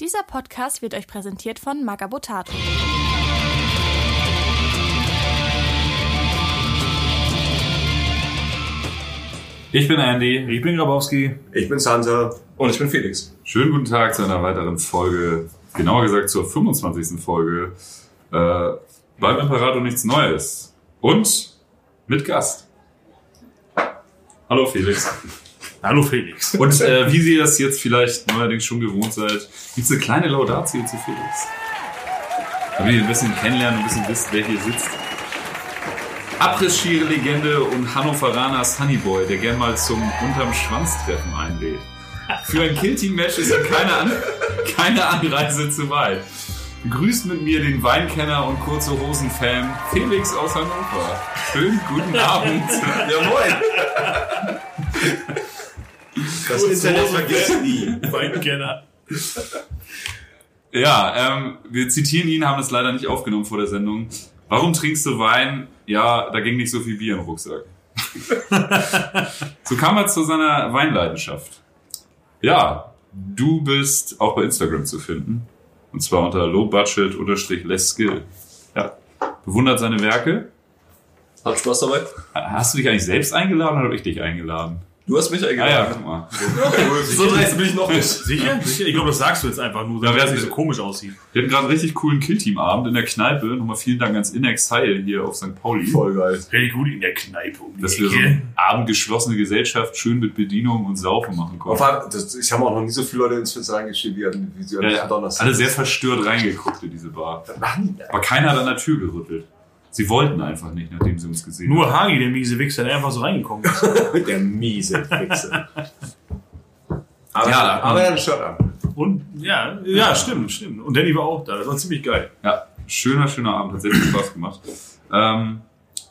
Dieser Podcast wird euch präsentiert von Magabotato. Ich bin Andy. Ich bin Grabowski. Ich bin Santa. Und ich bin Felix. Schönen guten Tag zu einer weiteren Folge, genauer gesagt zur 25. Folge äh, beim Imperator nichts Neues. Und mit Gast. Hallo Felix. Hallo Felix. Und äh, wie Sie das jetzt vielleicht neuerdings schon gewohnt seid, gibt es eine kleine Laudatio zu Felix. Damit ihr ein bisschen kennenlernen und ein bisschen wisst, wer hier sitzt. Abriss-Ski-Legende und Hannoveraner Sunnyboy, der gern mal zum unterm Schwanz-Treffen einlädt. Für ein Kill-Team-Match ist ihm keine, An keine Anreise zu weit. Begrüßt mit mir den Weinkenner und kurze Hosen-Fan Felix aus Hannover. Schönen guten Abend. Ja, moin. Das Internet vergisst nie. Weinkenner. Ja, ähm, wir zitieren ihn, haben das leider nicht aufgenommen vor der Sendung. Warum trinkst du Wein? Ja, da ging nicht so viel Bier im Rucksack. so kam er zu seiner Weinleidenschaft. Ja, du bist auch bei Instagram zu finden. Und zwar unter lowbudget-less-skill. Ja, bewundert seine Werke. Hat Spaß dabei? Hast du dich eigentlich selbst eingeladen oder habe ich dich eingeladen? Du hast mich Ah ja, eingeladen. guck mal. so dreist bin ich noch nicht. Sicher? Sicher? Ich glaube, das sagst du jetzt einfach nur, damit wer es nicht so komisch aussieht. Wir hatten gerade einen richtig coolen Killteam-Abend in der Kneipe. Nochmal vielen Dank ans In-Exile hier auf St. Pauli. Voll geil. Richtig gut in der Kneipe um die dass wir so eine abendgeschlossene Gesellschaft schön mit Bedienung und Saufen machen konnten. das, ich habe auch noch nie so viele Leute ins Fenster reingeschrieben, wie, an- wie sie an Ja, Donnerstag. alle sehr verstört reingeguckt in diese Bar. Was machen die da? Aber keiner hat an der Tür gerüttelt. Sie wollten einfach nicht, nachdem sie uns gesehen Nur haben. Hagi, der miese Wichser, der einfach so reingekommen ist. Der miese Wichser. Aber, Ja, aber er hat ein Shirt an. Und ja, ja, stimmt, stimmt. Und Danny war auch da. Das war ziemlich geil. Ja, schöner, schöner Abend. Hat sehr viel Spaß gemacht. Ähm,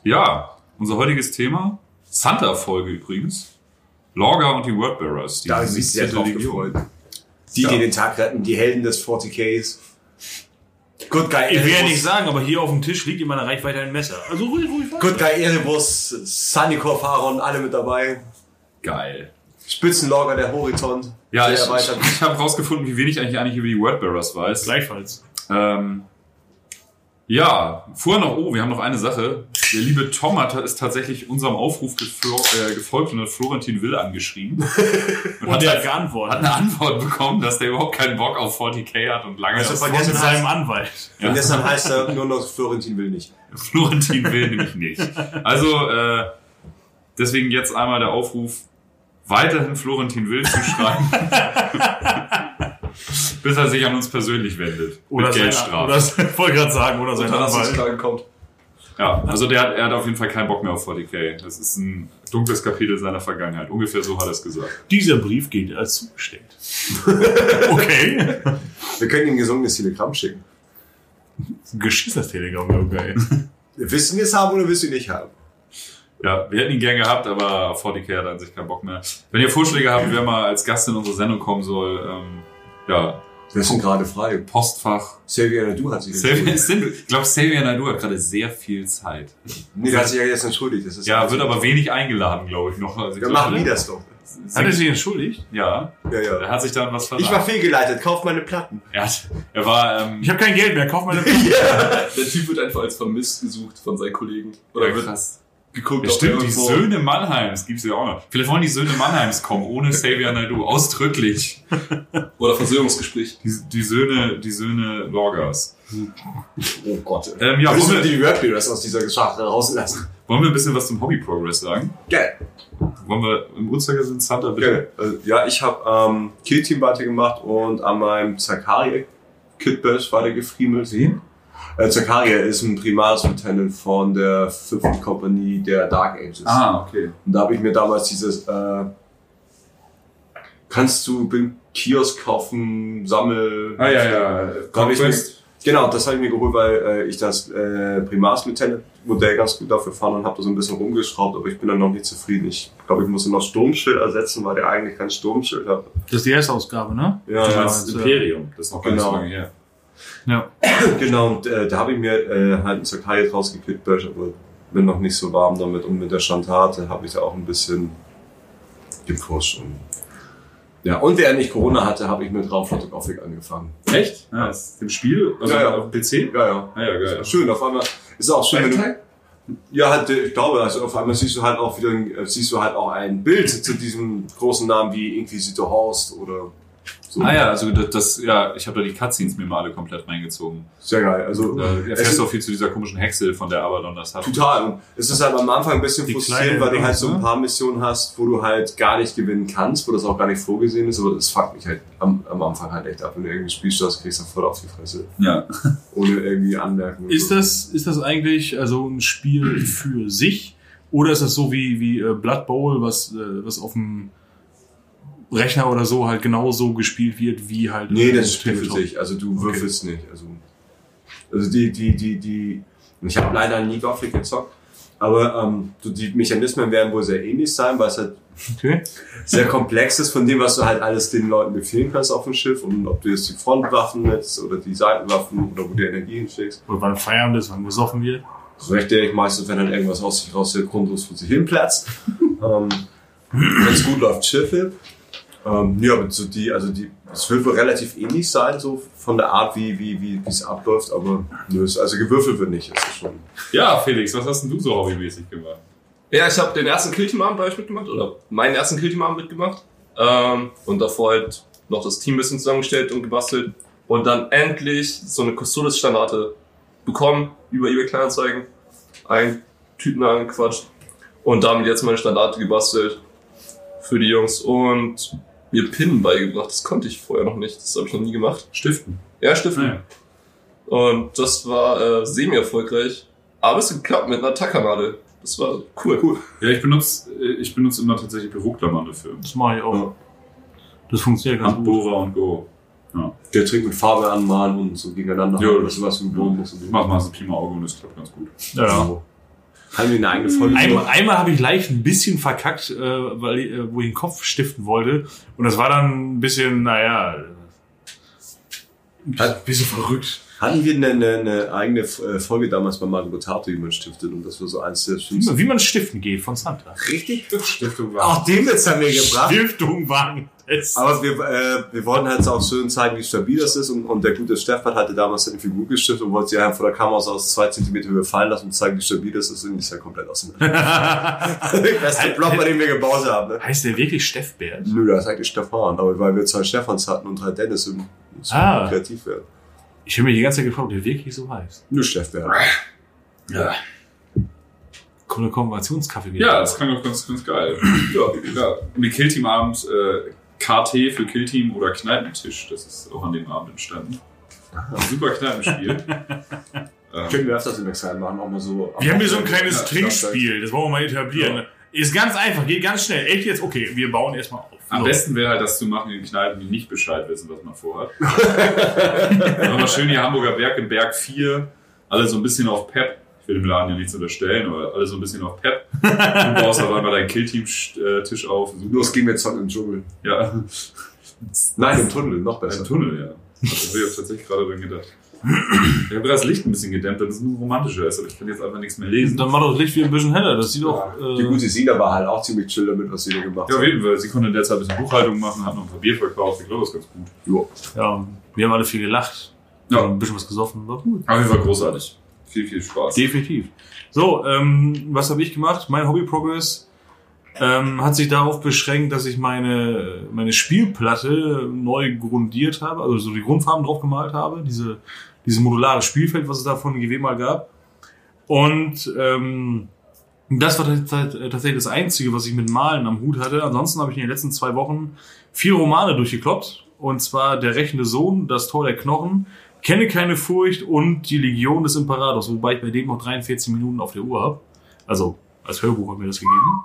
ja, unser heutiges Thema, Santa-Folge übrigens. Lorga und die Wordbearers. Die Da habe ich mich sehr 17. drauf gefreut. Die, die Ja. den Tag retten, die Helden des 40ks. Good Guy Ich will ja nicht sagen, aber hier auf dem Tisch liegt in meiner Reichweite ein Messer. Also ruhig, ruhig. Good Guy Erebus, Sunnycore Pharaon, alle mit dabei. Geil. Spitzenlager der Horizont. Ja, Sehr ich, ich, ich habe rausgefunden, wie wenig ich eigentlich über die Wordbearers weiß. Gleichfalls. Ähm, ja, vorher noch, oh, wir haben noch eine Sache. Der liebe Tom hat, ist tatsächlich unserem Aufruf äh, gefolgt und hat Florentin Will angeschrieben. Und, Und hat, der halt- hat geantwortet. hat eine Antwort bekommen, dass der überhaupt keinen Bock auf 40k hat und lange Also das Und mit seinem heißt- Anwalt. Und deshalb heißt er nur noch Florentin will nicht. Florentin Will nämlich nicht. Also, äh, deswegen jetzt einmal der Aufruf, weiterhin Florentin Will zu schreiben. bis er sich an uns persönlich wendet. Oder mit Geldstrafe. oder ich wollte gerade sagen, oder sein Anwalt. Kommt. Ja, also der hat, er hat auf jeden Fall keinen Bock mehr auf 40k. Das ist ein dunkles Kapitel seiner Vergangenheit. Ungefähr so hat er es gesagt. Dieser Brief gilt als zugestellt. okay. Wir können ihm ein gesungenes Telegramm schicken. Geschissenes Telegramm, ja, okay. Willst du es haben oder willst du ihn nicht haben? Ja, wir hätten ihn gern gehabt, aber auf 40k hat er an sich keinen Bock mehr. Wenn ihr Vorschläge habt, wer mal als Gast in unsere Sendung kommen soll, ähm, ja, Wir sind gerade frei. Postfach. Xavier Nadu hat sich entschuldigt. ich glaube, Xavier Nadu hat gerade sehr viel Zeit. Nee, der hat sich ja jetzt entschuldigt. Das ist Ja, wird aber wenig eingeladen, glaube ich, noch. Also ich glaub, machen die das doch. Hat er sich entschuldigt? Ja, Ja, er ja. hat sich dann was Ich war verraten. fehlgeleitet. Kauf meine Platten. Er, hat, er war, ähm, Ich habe kein Geld mehr, kauf meine Der Typ wird einfach als vermisst gesucht von seinen Kollegen. Oder ja, wird krass. Geguckt, Ja, stimmt, die Söhne Mannheims gibt's ja auch noch. Vielleicht wollen die Söhne Mannheims kommen, ohne Xavier Naidoo, ausdrücklich. Oder Versöhnungsgespräch. Die, die Söhne, die Söhne Lorgas. Oh Gott. Ähm, ja, wollen wir, die Wordbearers aus dieser Geschichte rauslassen? wollen wir ein bisschen was zum Hobby Progress sagen? Geil. Wollen wir im Uhrzeigersinn Santa bitte? Geil. Äh, Ja, ich habe ähm, Killteam weitergemacht und an meinem Zakaria Kit Bash weitergefriemelt. Wie? Äh, Zakaria ist ein Primaris Lieutenant von der fünften Kompanie der Dark Ages. Ah, okay. Und da habe ich mir damals dieses, äh, kannst du beim Kiosk kaufen, sammel. Ah, ja, ja. Da hab ich Conquest. Genau, das habe ich mir geholt, weil äh, ich das äh, Primaris Lieutenant Modell ganz gut dafür fand und habe da so ein bisschen rumgeschraubt, aber ich bin dann noch nicht zufrieden. Ich glaube, ich muss noch Sturmschild ersetzen, weil der eigentlich kein Sturmschild hat. Das ist die erste Ausgabe, ne? Ja, ja. meinst also- Imperium, das ist noch gar nicht so Genau. lange her. Ja. Genau, und äh, da habe ich mir äh, halt ein Sakai rausgekippt, aber bin noch nicht so warm damit. Und mit der Chantate habe ich da auch ein bisschen gepusht. Und Ja, und während ich Corona hatte, habe ich mit Raumflotte Gothic angefangen. Echt? Ja, ist im Spiel? Also Ja, ja. auf dem PC? Ja, ja. Ah, ja, geil. Schön, auf einmal ist auch schön, wenn du, Ja, halt, äh, ich glaube, also auf einmal siehst du halt auch wieder, äh, siehst du halt auch ein Bild zu diesem großen Namen wie Inquisitor Horst oder so. Ah ja, also das, das ja, ich habe da die Cutscenes mir mal alle komplett reingezogen. Sehr geil. Also, Da es erfährst du auch viel zu dieser komischen Hexe, von der Abaddon das hat. total. Und es ist halt am Anfang ein bisschen Die frustrierend, weil du halt so ein ne? paar Missionen hast, wo du halt gar nicht gewinnen kannst, wo das auch gar nicht vorgesehen ist, aber das fuckt mich halt am, am Anfang halt echt ab. Wenn du irgendwie spielst, das kriegst du voll auf die Fresse. Ja. Ohne irgendwie Anmerkungen. Ist so. das, ist das eigentlich also ein Spiel für sich? Oder ist das so wie, wie äh, Blood Bowl, was, äh, was auf dem Rechner oder so halt genauso gespielt wird, wie halt. Nee, das ist Spiel für sich. Also du würfelst nicht. Also, also die, die, die, die. Ich habe leider nie Gothic gezockt. Aber ähm, so die Mechanismen werden wohl sehr ähnlich sein, weil es halt Okay. sehr komplex ist von dem, was du halt alles den Leuten befehlen kannst auf dem Schiff und ob du jetzt die Frontwaffen nutzt oder die Seitenwaffen oder wo du Energie hinschickst. Oder wann Feierabend ist, wann gesoffen wird. So richtig meistens, wenn halt irgendwas aus sich raus grundlos vor sich hin platzt. ähm, wenn es gut läuft, Schiffe. Ähm, ja, so die, also die, es wird wohl relativ ähnlich sein, so von der Art, wie, wie, wie, es abläuft, aber nö, also gewürfelt wird nicht, ist es schon. Ja, Felix, was hast denn du so hobbymäßig gemacht? Ja, ich habe den ersten Killteam-Abend hab ich mitgemacht, oder meinen ersten Killteam-Abend mitgemacht. Ähm, und davor halt noch das Team ein bisschen zusammengestellt und gebastelt. Und dann endlich so eine Custodes-Standarte bekommen über eBay Kleinanzeigen. Ein Typen angequatscht. Und damit jetzt meine Standarte gebastelt für die Jungs. Und mir Pinnen beigebracht. Das konnte ich vorher noch nicht. Das habe ich noch nie gemacht. Stiften. Ja, Stiften. Naja. Und das war äh, semi-erfolgreich. Aber es geklappt mit einer Tackernadel. Das war cool. cool. Ja, ich benutze ich benutze immer tatsächlich Büroklammern dafür. Das mache ich auch. Das funktioniert ganz gut. Handbohrer und Go. Ja. Der Trick mit Farbe anmalen und so gegeneinander Ja, das- du was geboren musst. Und Ich mach mal so Pi mal Auge und das klappt ganz gut. Ja, ja. Haben wir eine eigene Folge? Einmal, einmal habe ich leicht ein bisschen verkackt, äh, weil, ich, äh, wo ich den Kopf stiften wollte. Und das war dann ein bisschen, naja, ein bisschen verrückt. Hatten wir eine, eine, eine eigene äh, Folge damals bei Margot Botato, wie man stiftet und das war so eins der Wie schlimmsten. man, wie man stiften geht von Santa. Richtig? Stiftung Auch den Witz haben wir gebracht. Stiftung wagen. Aber wir, äh, wir wollten halt auch schön zeigen, wie stabil das ist. Und, und der gute Stefan hatte damals eine Figur gestiftet und wollte sie einfach vor der Kamera so aus zwei Zentimeter Höhe fallen lassen und zeigen, wie stabil das ist. Und die ist ja komplett auseinander. der beste Block, bei dem wir gebaut haben. Ne? Heißt der wirklich Steffbert? Nö, das ist eigentlich Stefan. Aber weil wir zwei Stefans hatten und drei Dennis, müssen wir Ah. kreativ werden. Ich habe mir die ganze Zeit gefragt, ob der wirklich so heißt. Nur Stefan. Ja. Coole Kombinationskaffee wieder. Ja, das klang auch ganz, ganz geil. ja, ja. Und die Killteam-Abend, äh, KT für Killteam oder Kneipentisch, das ist auch an dem Abend entstanden. Ein super Kneipenspiel. ähm, Können wir öfters im Exil machen, auch mal so. Wir haben hier so ein kleines Ja, Trinkspiel, das wollen wir mal etablieren. Ist ganz einfach, geht ganz schnell. Echt jetzt? Okay, wir bauen erstmal auf. am So. besten wäre halt, das zu machen in Kneipen, die nicht Bescheid wissen, was man vorhat. Aber schön die Hamburger Berg im Berg 4, alle so ein bisschen auf Pep. Will dem Laden ja nichts unterstellen, aber alle so ein bisschen auf Pep. Du baust auf einmal deinen Killteam-Tisch auf. Super. Los gehen wir jetzt im Dschungel. Ja, Nein, im Tunnel, noch besser. Tunnel, ja. Da habe ich tatsächlich gerade dran gedacht. Ich habe das Licht ein bisschen gedämmt, damit es nur romantischer ist, aber ich kann jetzt einfach nichts mehr lesen. Dann mach doch das Licht wieder ein bisschen heller. Das sieht doch. Die Äh, gute Sina war halt auch ziemlich chill damit, was sie da gemacht Ja, auf hat. jeden Fall. Sie konnte in der Zeit ein bisschen Buchhaltung machen, hat noch ein paar Bier verkauft. Ich glaube, das ist ganz gut. ja, wir haben alle viel gelacht. Ja. Ein bisschen was gesoffen. War gut. Auf jeden Fall großartig. Viel, viel Spaß. Definitiv. So, ähm, was habe ich gemacht? Mein Hobby Progress ähm, hat sich darauf beschränkt, dass ich meine, meine Spielplatte neu grundiert habe, also so die Grundfarben drauf gemalt habe, diese, diese modulare Spielfeld, was es da von GW mal gab. Und ähm, das war tats- tatsächlich das Einzige, was ich mit Malen am Hut hatte. Ansonsten habe ich in den letzten zwei Wochen vier Romane durchgekloppt. Und zwar Der rächende Sohn, Das Tor der Knochen, Kenne keine Furcht und Die Legion des Imperators, wobei ich bei dem noch 43 Minuten auf der Uhr habe. Also als Hörbuch hat mir das gegeben.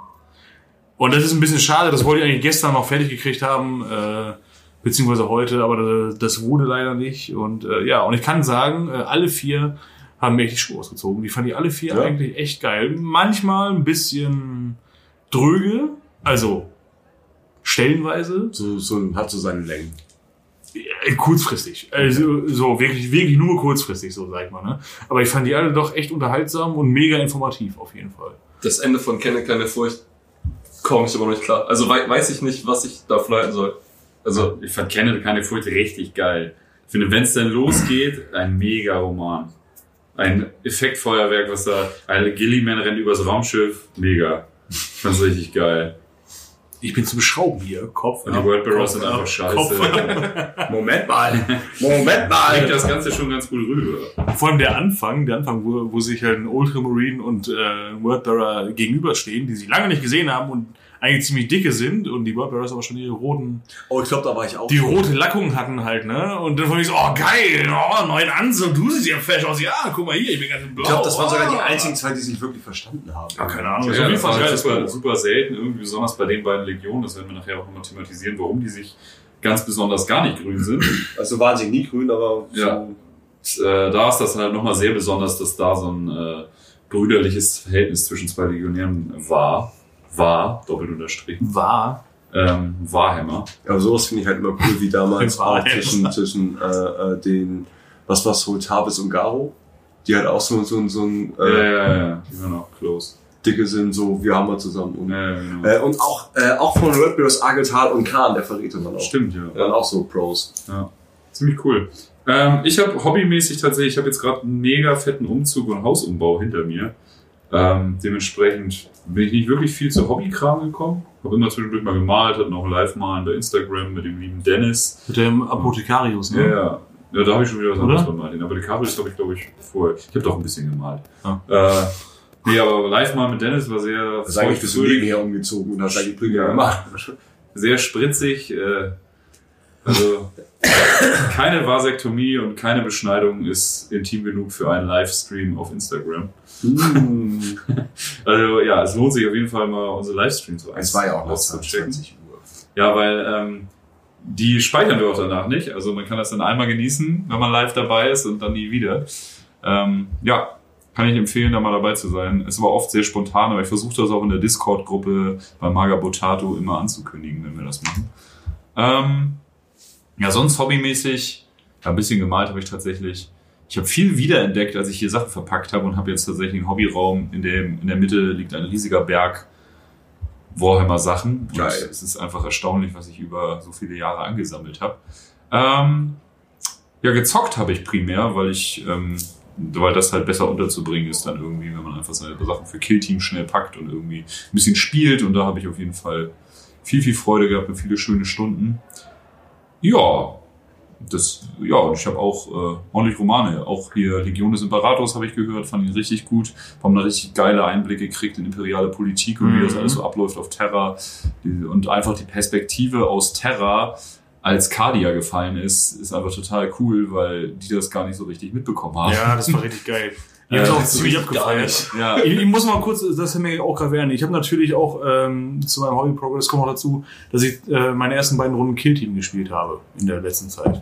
Und das ist ein bisschen schade, das wollte ich eigentlich gestern noch fertig gekriegt haben, äh, beziehungsweise heute, aber das, wurde leider nicht. Und äh, ja, und ich kann sagen, äh, alle vier haben mir echt die Schuhe ausgezogen. Die fand ich alle vier Ja. eigentlich echt geil. Manchmal ein bisschen dröge, also stellenweise, So, so hat so seine Längen. Äh, kurzfristig. Also so wirklich, wirklich nur kurzfristig, so sag ich mal. Ne? Aber ich fand die alle doch echt unterhaltsam und mega informativ auf jeden Fall. Das Ende von Kenne keine Furcht komme ich aber noch nicht klar. Also wei weiß ich nicht, was ich davon halten soll. also ich fand Kenneth keine Furcht richtig geil. Ich finde, wenn es dann losgeht, ein mega Roman. Ein Effektfeuerwerk, was da, ein Gilliman rennt übers Raumschiff, mega. Ich fand's richtig geil. Ich bin zum Schrauben hier. Kopf. Und die ab, Wordbearers Kopf sind einfach scheiße. Moment mal. Moment Bringt mal. das Ganze schon ganz gut rüber. Vor allem der Anfang, der Anfang, wo, wo sich halt ein Ultramarine und äh, Wordbearer gegenüberstehen, die sie lange nicht gesehen haben und eigentlich ziemlich dicke sind und die Wordbearers aber schon ihre roten, Oh, ich glaube, da war ich auch. die schon. rote Lackung hatten halt, ne? Und dann fand ich so, oh geil, oh, neuen Anzug, du siehst ja fesch aus, ja, guck mal hier, ich bin ganz in blau. Ich glaube, das waren sogar die oh. einzigen zwei, die sich wirklich verstanden haben. Ah, keine Ahnung, Ja, auf jeden das Fall war halt super, super selten, irgendwie besonders bei den beiden Legionen, das werden wir nachher auch nochmal thematisieren, warum die sich ganz besonders gar nicht grün sind. Also waren sie nie grün, aber Ja. äh, da ist das halt nochmal sehr besonders, dass da so ein äh, brüderliches Verhältnis zwischen zwei Legionären war. War, doppelt unterstrichen. War. Ähm, Warhammer. Aber sowas finde ich halt immer cool, wie damals War auch zwischen, zwischen äh, äh, den, was war's, so Tavis und Garo. Die halt auch so, so, so ein Ja, äh, ja, ja, die waren auch close. dicke sind, so wir haben wir zusammen. Und, Ja, ja, genau. äh, und auch, äh, auch von Redbeards Ageltal und Khan, der Verräter dann auch. Stimmt, ja. Waren auch so Pros. Ja, ziemlich cool. Ähm, ich habe hobbymäßig tatsächlich, ich habe jetzt gerade einen mega fetten Umzug und Hausumbau hinter mir. Ähm, dementsprechend bin ich nicht wirklich viel zu Hobbykram gekommen. Habe immer zwischendurch mal gemalt, hatte noch Live-Malen bei Instagram mit dem lieben Dennis. Mit dem Apothekarius, Ja, ne? ja. Ja, da habe ich schon wieder was Oder? anderes gemalt. Aber die Kabel habe ich, glaube ich, vorher. Ich habe doch ein bisschen gemalt. Ah. Äh, nee, aber Live-Malen mit Dennis war sehr Das ist eigentlich bist du nebenher umgezogen und hast eigentlich Prügel Ja. gemacht. sehr spritzig. Äh, also keine Vasektomie und keine Beschneidung ist intim genug für einen Livestream auf Instagram. Hm. Also ja, es lohnt sich auf jeden Fall mal unsere Livestreams Es war ja auch noch auszuchecken. 20 Uhr. Ja, weil ähm, die speichern wir auch danach nicht. Also man kann das dann einmal genießen, wenn man live dabei ist und dann nie wieder. Ähm, ja, kann ich empfehlen, da mal dabei zu sein. Ist aber oft sehr spontan, aber ich versuche das auch in der Discord-Gruppe bei Maga Botato immer anzukündigen, wenn wir das machen. Ähm, ja, sonst hobbymäßig, ja, ein bisschen gemalt habe ich tatsächlich. Ich habe viel wiederentdeckt, als ich hier Sachen verpackt habe und habe jetzt tatsächlich einen Hobbyraum, in dem in der Mitte liegt ein riesiger Berg Warhammer Sachen. Und Geil. es ist einfach erstaunlich, was ich über so viele Jahre angesammelt habe. Ähm, ja, gezockt habe ich primär, weil ich, ähm, weil das halt besser unterzubringen ist dann irgendwie, wenn man einfach seine Sachen für Killteam schnell packt und irgendwie ein bisschen spielt. Und da habe ich auf jeden Fall viel, viel Freude gehabt und viele schöne Stunden. Ja, das, ja, und ich habe auch äh, ordentlich Romane. Auch hier Legion des Imperators habe ich gehört, fand ihn richtig gut. Haben da richtig geile Einblicke gekriegt in imperiale Politik und wie das Mhm. alles so abläuft auf Terra. Und einfach die Perspektive aus Terra, als Cardia gefallen ist, ist einfach total cool, weil die das gar nicht so richtig mitbekommen haben. Ja, das war richtig geil. Ich Äh, hab's auch ist ziemlich abgefeiert. Ja, Ich, ich muss mal kurz, das haben wir auch gerade erwähnt. Ich habe natürlich auch ähm, zu meinem Hobby Progress kommt noch dazu, dass ich äh, meine ersten beiden Runden Killteam gespielt habe in der letzten Zeit.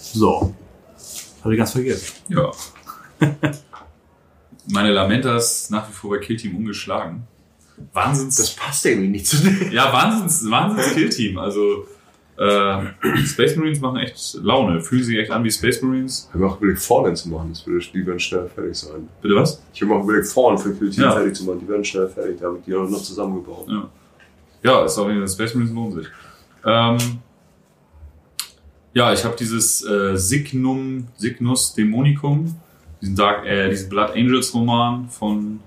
So. Habe ich ganz vergessen. ja. Meine Lamentas nach wie vor bei Killteam ungeschlagen. Wahnsinns. Das passt irgendwie nicht zu dem. Ja, Wahnsinns, Wahnsinns Killteam. Also äh, Space Marines machen echt Laune, fühlen sich echt an wie Space Marines. Ich habe auch überlegt, Fallen zu machen. Das würde, die werden schnell fertig sein. Bitte was? Ich habe auch überlegt, Fallen für Kill Ja. fertig zu machen. Die werden schnell fertig. Da habe ich die auch noch zusammengebaut. Ja. Ja, ist Fall, Space Marines lohnen sich. Ähm, ja, ich habe dieses äh, Signum, Signus Dämonicum, diesen Dark, äh, diesen Blood Angels Roman von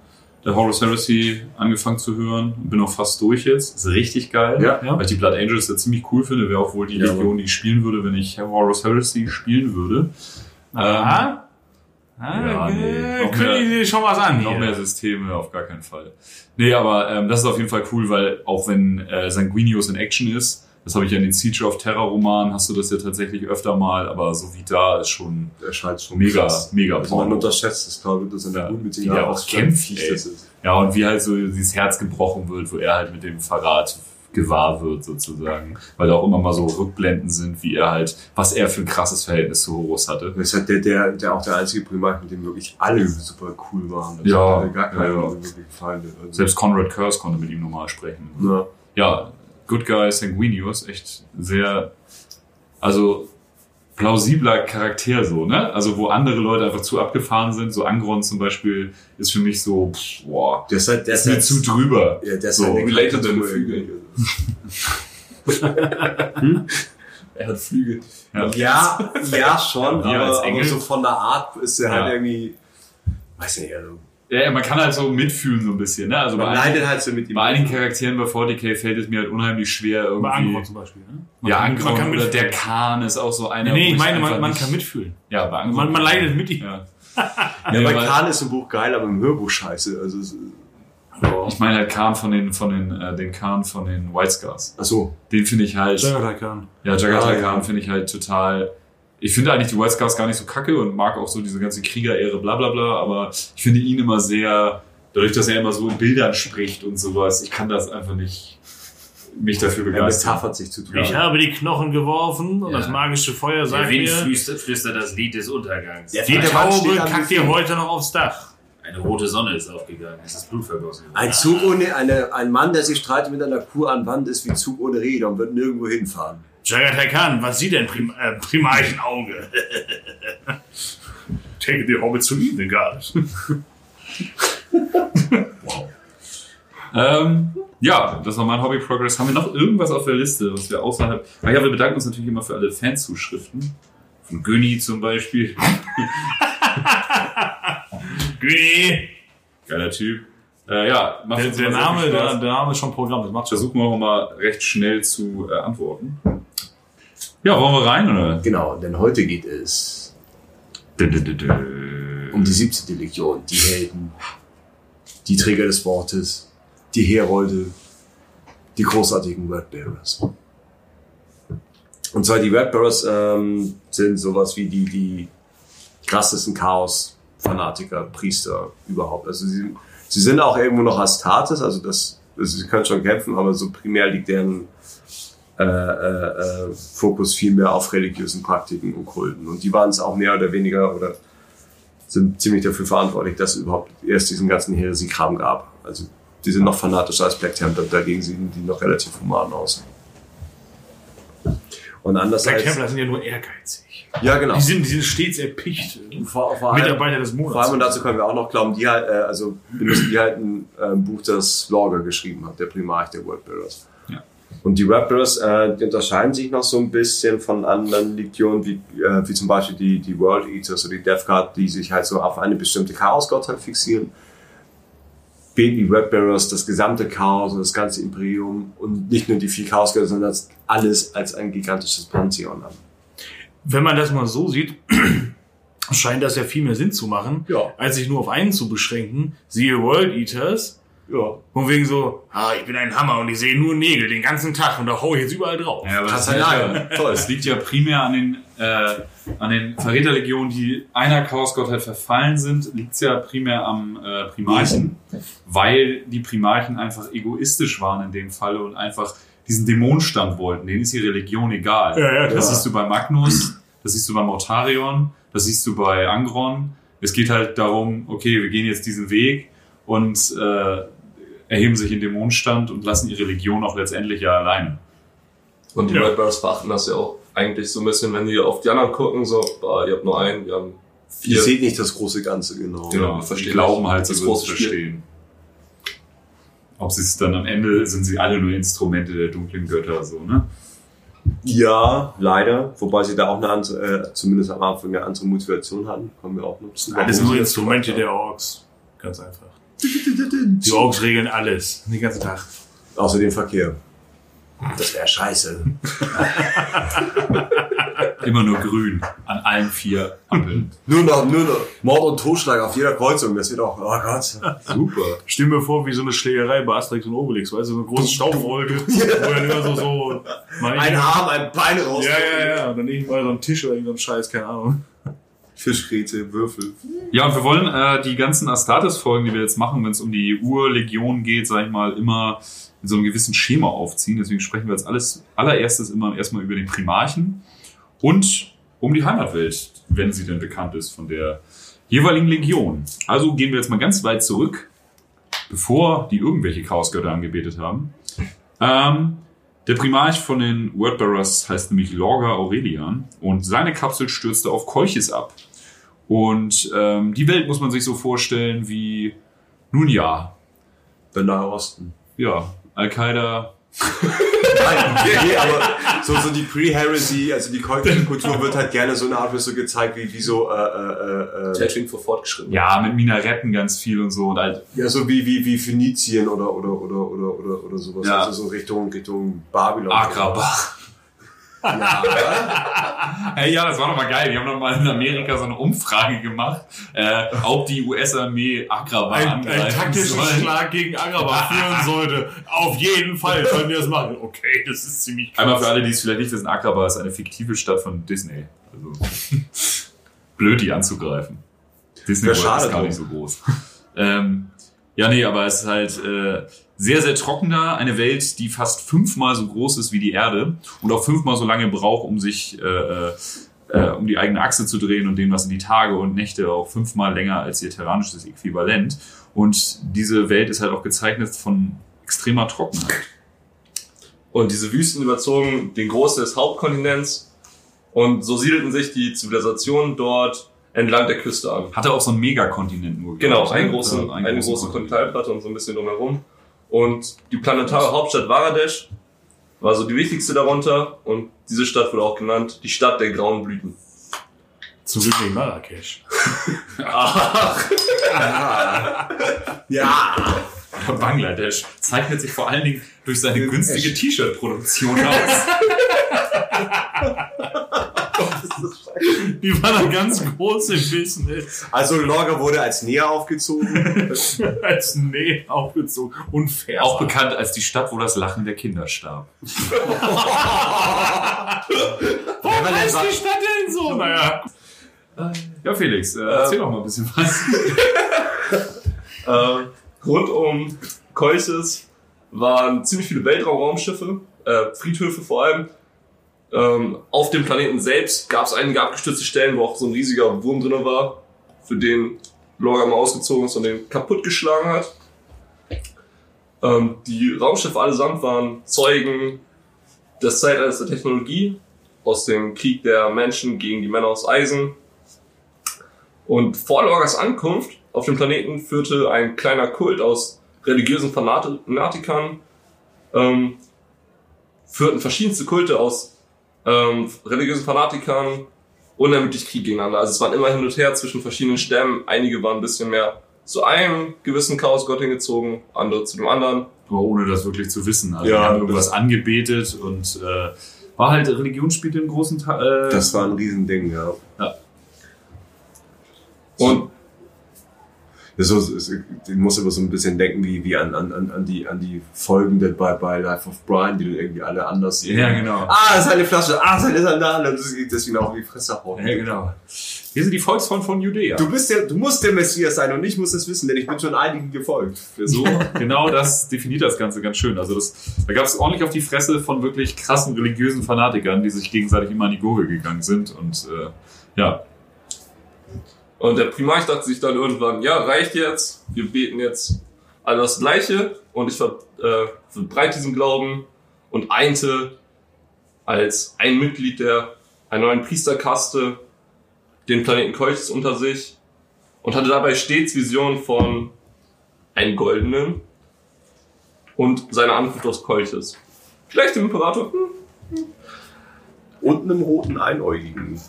Horus Heresy angefangen zu hören. Bin auch fast durch jetzt. Ist richtig geil. Ja. Ja. Weil ich die Blood Angels ja ziemlich cool finde. Wäre auch wohl die Ja, Legion, die ich spielen würde, wenn ich Horus Heresy spielen würde. Aha. Ah, ja, nee, äh, kündigen Sie schon was an Noch hier. mehr Systeme, auf gar keinen Fall. Nee, aber ähm, das ist auf jeden Fall cool, weil auch wenn äh, Sanguinius in Action ist, das habe ich ja in den Siege of Terror Roman, hast du das ja tatsächlich öfter mal, aber so wie da ist schon Der scheint schon mega, krass. mega Also man unterschätzt es, glaube ich, dass er Ja, gut mit sich der auch kämpft, das. Ja, und wie halt so dieses Herz gebrochen wird, wo er halt mit dem Verrat gewahr wird sozusagen. Weil da auch immer mal so Rückblenden sind, wie er halt, was er für ein krasses Verhältnis zu Horus hatte. Das ist halt der, der, der auch der einzige Primarch, mit dem wirklich alle super cool waren. Also Ja, gar keine ja, ja. Feinde. Also, Selbst Conrad Curse konnte mit ihm normal sprechen. ja. ja, Good Guy Sanguinius, echt sehr, also plausibler Charakter so, ne? Also wo andere Leute einfach zu abgefahren sind, so Angron zum Beispiel ist für mich so, pff, boah, Der ist halt, der ist mir zu drüber. ja, der ist so, halt relatable Karikatur Gefühle. irgendwie. Er hat Flügel. Ja. Ja, ja schon, als aber, aber Engel. so von der Art ist er Ja. halt irgendwie, weiß nicht, also Ja, ja, man kann halt so mitfühlen so ein bisschen. Ne? Also bei, man einigen, leidet halt so mit ihm. bei einigen Charakteren bei 40k fällt es mir halt unheimlich schwer Bei irgendwie. Angron zum Beispiel. Ne? Man ja, kann- Angron man kann oder der. Khan ist auch so einer. Nee, wo ich meine, man, man kann mitfühlen. Ja, bei Angron. Man, man leidet mit ihm. Ja. Ja, Nee, bei Khan ist im Buch geil, aber im Hörbuch scheiße. Also, es- Ich meine halt Khan von den, von den, äh, den Khan von den White Scars. ach so. Den finde ich halt. Jagatai Khan. Ja, Jagatai Ah, ja. Khan finde ich halt total. Ich finde eigentlich die White Scars gar nicht so kacke und mag auch so diese ganze Kriegerehre, bla bla bla, aber ich finde ihn immer sehr, dadurch, dass er immer so in Bildern spricht und sowas, ich kann das einfach nicht mich dafür Er begeistern. metaphert sich zu tun. Ich habe die Knochen geworfen und Ja. das magische Feuer Der sagt Wind mir, flüstert, flüstert das Lied des Untergangs. Der die Der Taube kackt dir heute noch aufs Dach. Eine rote Sonne ist aufgegangen. Es ist Blut vergossen. Ein Zug ohne, eine, ein Mann, der sich streitet mit einer Kuh an Wand, ist wie Zug ohne Räder und wird nirgendwo hinfahren. Jagatai Khan, was sieht denn Prim äh, Primarchenauge? Take the Hobbit to Evening Guard. Ähm, ja, das war mein Hobby Progress. Haben wir noch irgendwas auf der Liste, was wir außerhalb. Ah ja, wir bedanken uns natürlich immer für alle Fanzuschriften. Von Günni zum Beispiel. Güni. Geiler Typ. Äh, ja, macht Der, der, Name, der, der Name ist schon Programm, das macht. Versuchen wir auch mal recht schnell zu äh, antworten. Ja, wollen wir rein, oder? Genau, denn heute geht es Dö, dö, dö, dö. um die 17. Legion, die Helden, die Träger des Wortes, die Herolde, die großartigen Wordbearers. Und zwar die Wordbearers ähm, sind sowas wie die, die krassesten Chaos-Fanatiker, Priester überhaupt. Also sie, sie sind auch irgendwo noch Astartes, also das, sie können schon kämpfen, aber so primär liegt deren äh, äh, äh, Fokus viel mehr auf religiösen Praktiken und Kulten. Und die waren es auch mehr oder weniger oder sind ziemlich dafür verantwortlich, dass es überhaupt erst diesen ganzen Heresiekram gab. Also die sind noch fanatischer als Black Templar, dagegen sehen die noch relativ human aus. Und anders Black als... Templar sind ja nur ehrgeizig. Ja, genau. Die sind, die sind stets erpicht. Vor, vor allem, Mitarbeiter des Monats. vor allem, und dazu können wir auch noch glauben, die halt, äh, also benutzen die halt ein ähm, Buch, das Lorger geschrieben hat, der Primarch der Wordbearers. Ja. Und die Wordbearers, äh, die unterscheiden sich noch so ein bisschen von anderen Legionen, wie, äh, wie zum Beispiel die, die World Eaters oder die Death Guard, die sich halt so auf eine bestimmte Chaosgottheit fixieren. Beten die Wordbearers das gesamte Chaos und das ganze Imperium und nicht nur die vier Chaosgötter, sondern das alles als ein gigantisches Pantheon an. Wenn man das mal so sieht, scheint das ja viel mehr Sinn zu machen, Ja. als sich nur auf einen zu beschränken. Siehe World Eaters. Ja. Von wegen so, ah, ich bin ein Hammer und ich sehe nur Nägel den ganzen Tag und da hau ich jetzt überall drauf. Ja, aber das, Kannst liegt ja. Toll. das liegt ja primär an den, äh, an den Verräterlegionen, die einer Chaosgottheit verfallen sind, liegt's ja primär am äh, Primarchen, weil die Primarchen einfach egoistisch waren in dem Falle und einfach diesen Dämonenstand wollten. Denen ist ihre Legion egal. Ja, ja, das siehst du bei Magnus, das siehst du bei Mortarion, das siehst du bei Angron. Es geht halt darum, okay, wir gehen jetzt diesen Weg und äh, erheben sich in Dämonenstand und lassen ihre Legion auch letztendlich ja alleine. Und die Ja. Red Bears beachten das ja auch eigentlich so ein bisschen, wenn die auf die anderen gucken, so, ah, ihr habt nur einen, wir haben Ihr vier. seht nicht das große Ganze, genau. Genau. die verstehe glauben halt, Das sie würden große es verstehen. Ob sie es dann am Ende sind sie alle nur Instrumente der dunklen Götter, so, ne? Ja, leider. Wobei sie da auch eine andere, äh, zumindest am Anfang eine andere Motivation hatten. Kommen wir auch noch zu. Alles nur Instrumente der Orks. Ganz einfach. Die Orks regeln alles. Den ganzen Tag. Außer den Verkehr. Das wäre scheiße. Immer nur grün an allen vier Ampeln. nur noch, nur noch Mord und Totschlag auf jeder Kreuzung. Das wird auch, oh Gott. Super. Stell mir vor, wie so eine Schlägerei bei Asterix und Obelix, weißt du, so eine große Staubwolke, wo dann immer so, so, Ein Arm, ein Bein raus. Ja, ja, ja, und dann irgendwann so ein Tisch oder irgendein Scheiß, keine Ahnung. Fischkrete, Würfel. Ja, und wir wollen äh, die ganzen Astartes-Folgen, die wir jetzt machen, wenn es um die Urlegion geht, sag ich mal, immer in so einem gewissen Schema aufziehen. Deswegen sprechen wir jetzt alles allererstes immer erstmal über den Primarchen und um die Heimatwelt, wenn sie denn bekannt ist von der jeweiligen Legion. Also gehen wir jetzt mal ganz weit zurück, bevor die irgendwelche Chaosgötter angebetet haben. Ähm, der Primarch von den Wordbearers heißt nämlich Lorga Aurelian und seine Kapsel stürzte auf Kolchis ab. Und ähm, die Welt muss man sich so vorstellen wie, nun ja, Der Nahe Osten. ja, Al-Qaida, Nein, nee, aber so, so die Pre-Heresy, also die Kultur wird halt gerne so eine Art so gezeigt, wie, wie so, äh, äh, äh, Tatooine für fortgeschritten. Ja, mit Minaretten ganz viel und so. Und halt, ja, so wie, wie, wie Phönizien oder, oder, oder, oder, oder, oder sowas. Ja. Also so Richtung, Richtung Babylon. Agrabah. Hey, ja, das war doch mal geil. Die haben doch mal in Amerika so eine Umfrage gemacht, äh, ob die US-Armee Agrabah Ein, ein angreifen taktischer soll. Schlag gegen Agrabah führen sollte. Auf jeden Fall können wir das machen. Okay, das ist ziemlich krass. Einmal für alle, die es vielleicht nicht wissen, Agrabah ist eine fiktive Stadt von Disney. Also blöd, die anzugreifen. Disney Ja, World ist gar drum. nicht so groß. ähm, ja, nee, aber es ist halt äh, sehr, sehr trocken da. Eine Welt, die fast fünfmal so groß ist wie die Erde und auch fünfmal so lange braucht, um sich äh, äh, äh, um die eigene Achse zu drehen und demnach sind die Tage und Nächte auch fünfmal länger als ihr terranisches Äquivalent. Und diese Welt ist halt auch gezeichnet von extremer Trockenheit. Und diese Wüsten überzogen den Großteil des Hauptkontinents. Und so siedelten sich die Zivilisationen dort entlang der Küste an. Hatte auch so einen Megakontinent nur. Genau, einen ne? großen, Ja, eine einen große großen Kontinentalplatte und so ein bisschen drumherum. Und die planetare Hauptstadt Bangladesch war so die wichtigste darunter. Und diese Stadt wurde auch genannt die Stadt der grauen Blüten. Zurück in Marrakesch. Ja. Bangladesch zeichnet sich vor allen Dingen durch seine günstige T-Shirt-Produktion aus. Die war da ganz groß im Business. Also Lorga wurde als Näher aufgezogen. Als Näh aufgezogen. Unfair. Auch bekannt als die Stadt, wo das Lachen der Kinder starb. Warum heißt die Stadt denn so? Naja. Ja, Felix, äh, erzähl doch mal ein bisschen was. Äh, rund um Koises waren ziemlich viele Weltraumraumschiffe, äh, Friedhöfe vor allem. Ähm, auf dem Planeten selbst gab es einige abgestürzte Stellen, wo auch so ein riesiger Wurm drin war, für den Lorga mal ausgezogen ist und den kaputtgeschlagen hat. Ähm, die Raumschiffe allesamt waren Zeugen des Zeitalters der Technologie, aus dem Krieg der Menschen gegen die Männer aus Eisen. Und vor Lorgas Ankunft auf dem Planeten führte ein kleiner Kult aus religiösen Fanati- Fanatikern, ähm, führten verschiedenste Kulte aus ähm, religiösen Fanatikern unermüdlich Krieg gegeneinander. Also es waren immer hin und her zwischen verschiedenen Stämmen. Einige waren ein bisschen mehr zu einem gewissen Chaosgott hingezogen, andere zu dem anderen. Aber ohne das wirklich zu wissen. Also Ja, wir haben irgendwas angebetet und äh, war halt, Religion spielte einen großen Teil. Äh, Das war ein Riesending, ja. Und Ja, so, ich muss aber so ein bisschen denken wie, wie an, an, an, die, an die Folgen der, bei, bei Life of Brian, die dann irgendwie alle anders sehen. ja, genau. Ah, seine Flasche, ah, seine Sandale. Und das- Deswegen auch in die Fresse hauen. Ja, genau. Wir sind die Volksfront von Judäa. Du bist der, du musst der Messias sein und ich muss es wissen, denn ich bin schon einigen gefolgt. So, genau das definiert das Ganze ganz schön. Also das, da gab es ordentlich auf die Fresse von wirklich krassen religiösen Fanatikern, die sich gegenseitig immer an die Gurgel gegangen sind. Und äh, ja, Und der Primarch dachte sich dann irgendwann, ja, reicht jetzt, wir beten jetzt alle das Gleiche und ich ver, äh, verbreite diesen Glauben und einte als ein Mitglied der einer neuen Priesterkaste den Planeten Kolchis unter sich und hatte dabei stets Visionen von einem Goldenen und seiner Ankunft aus Kolchis. Vielleicht dem Imperator? Hm, Und einem roten Einäugigen.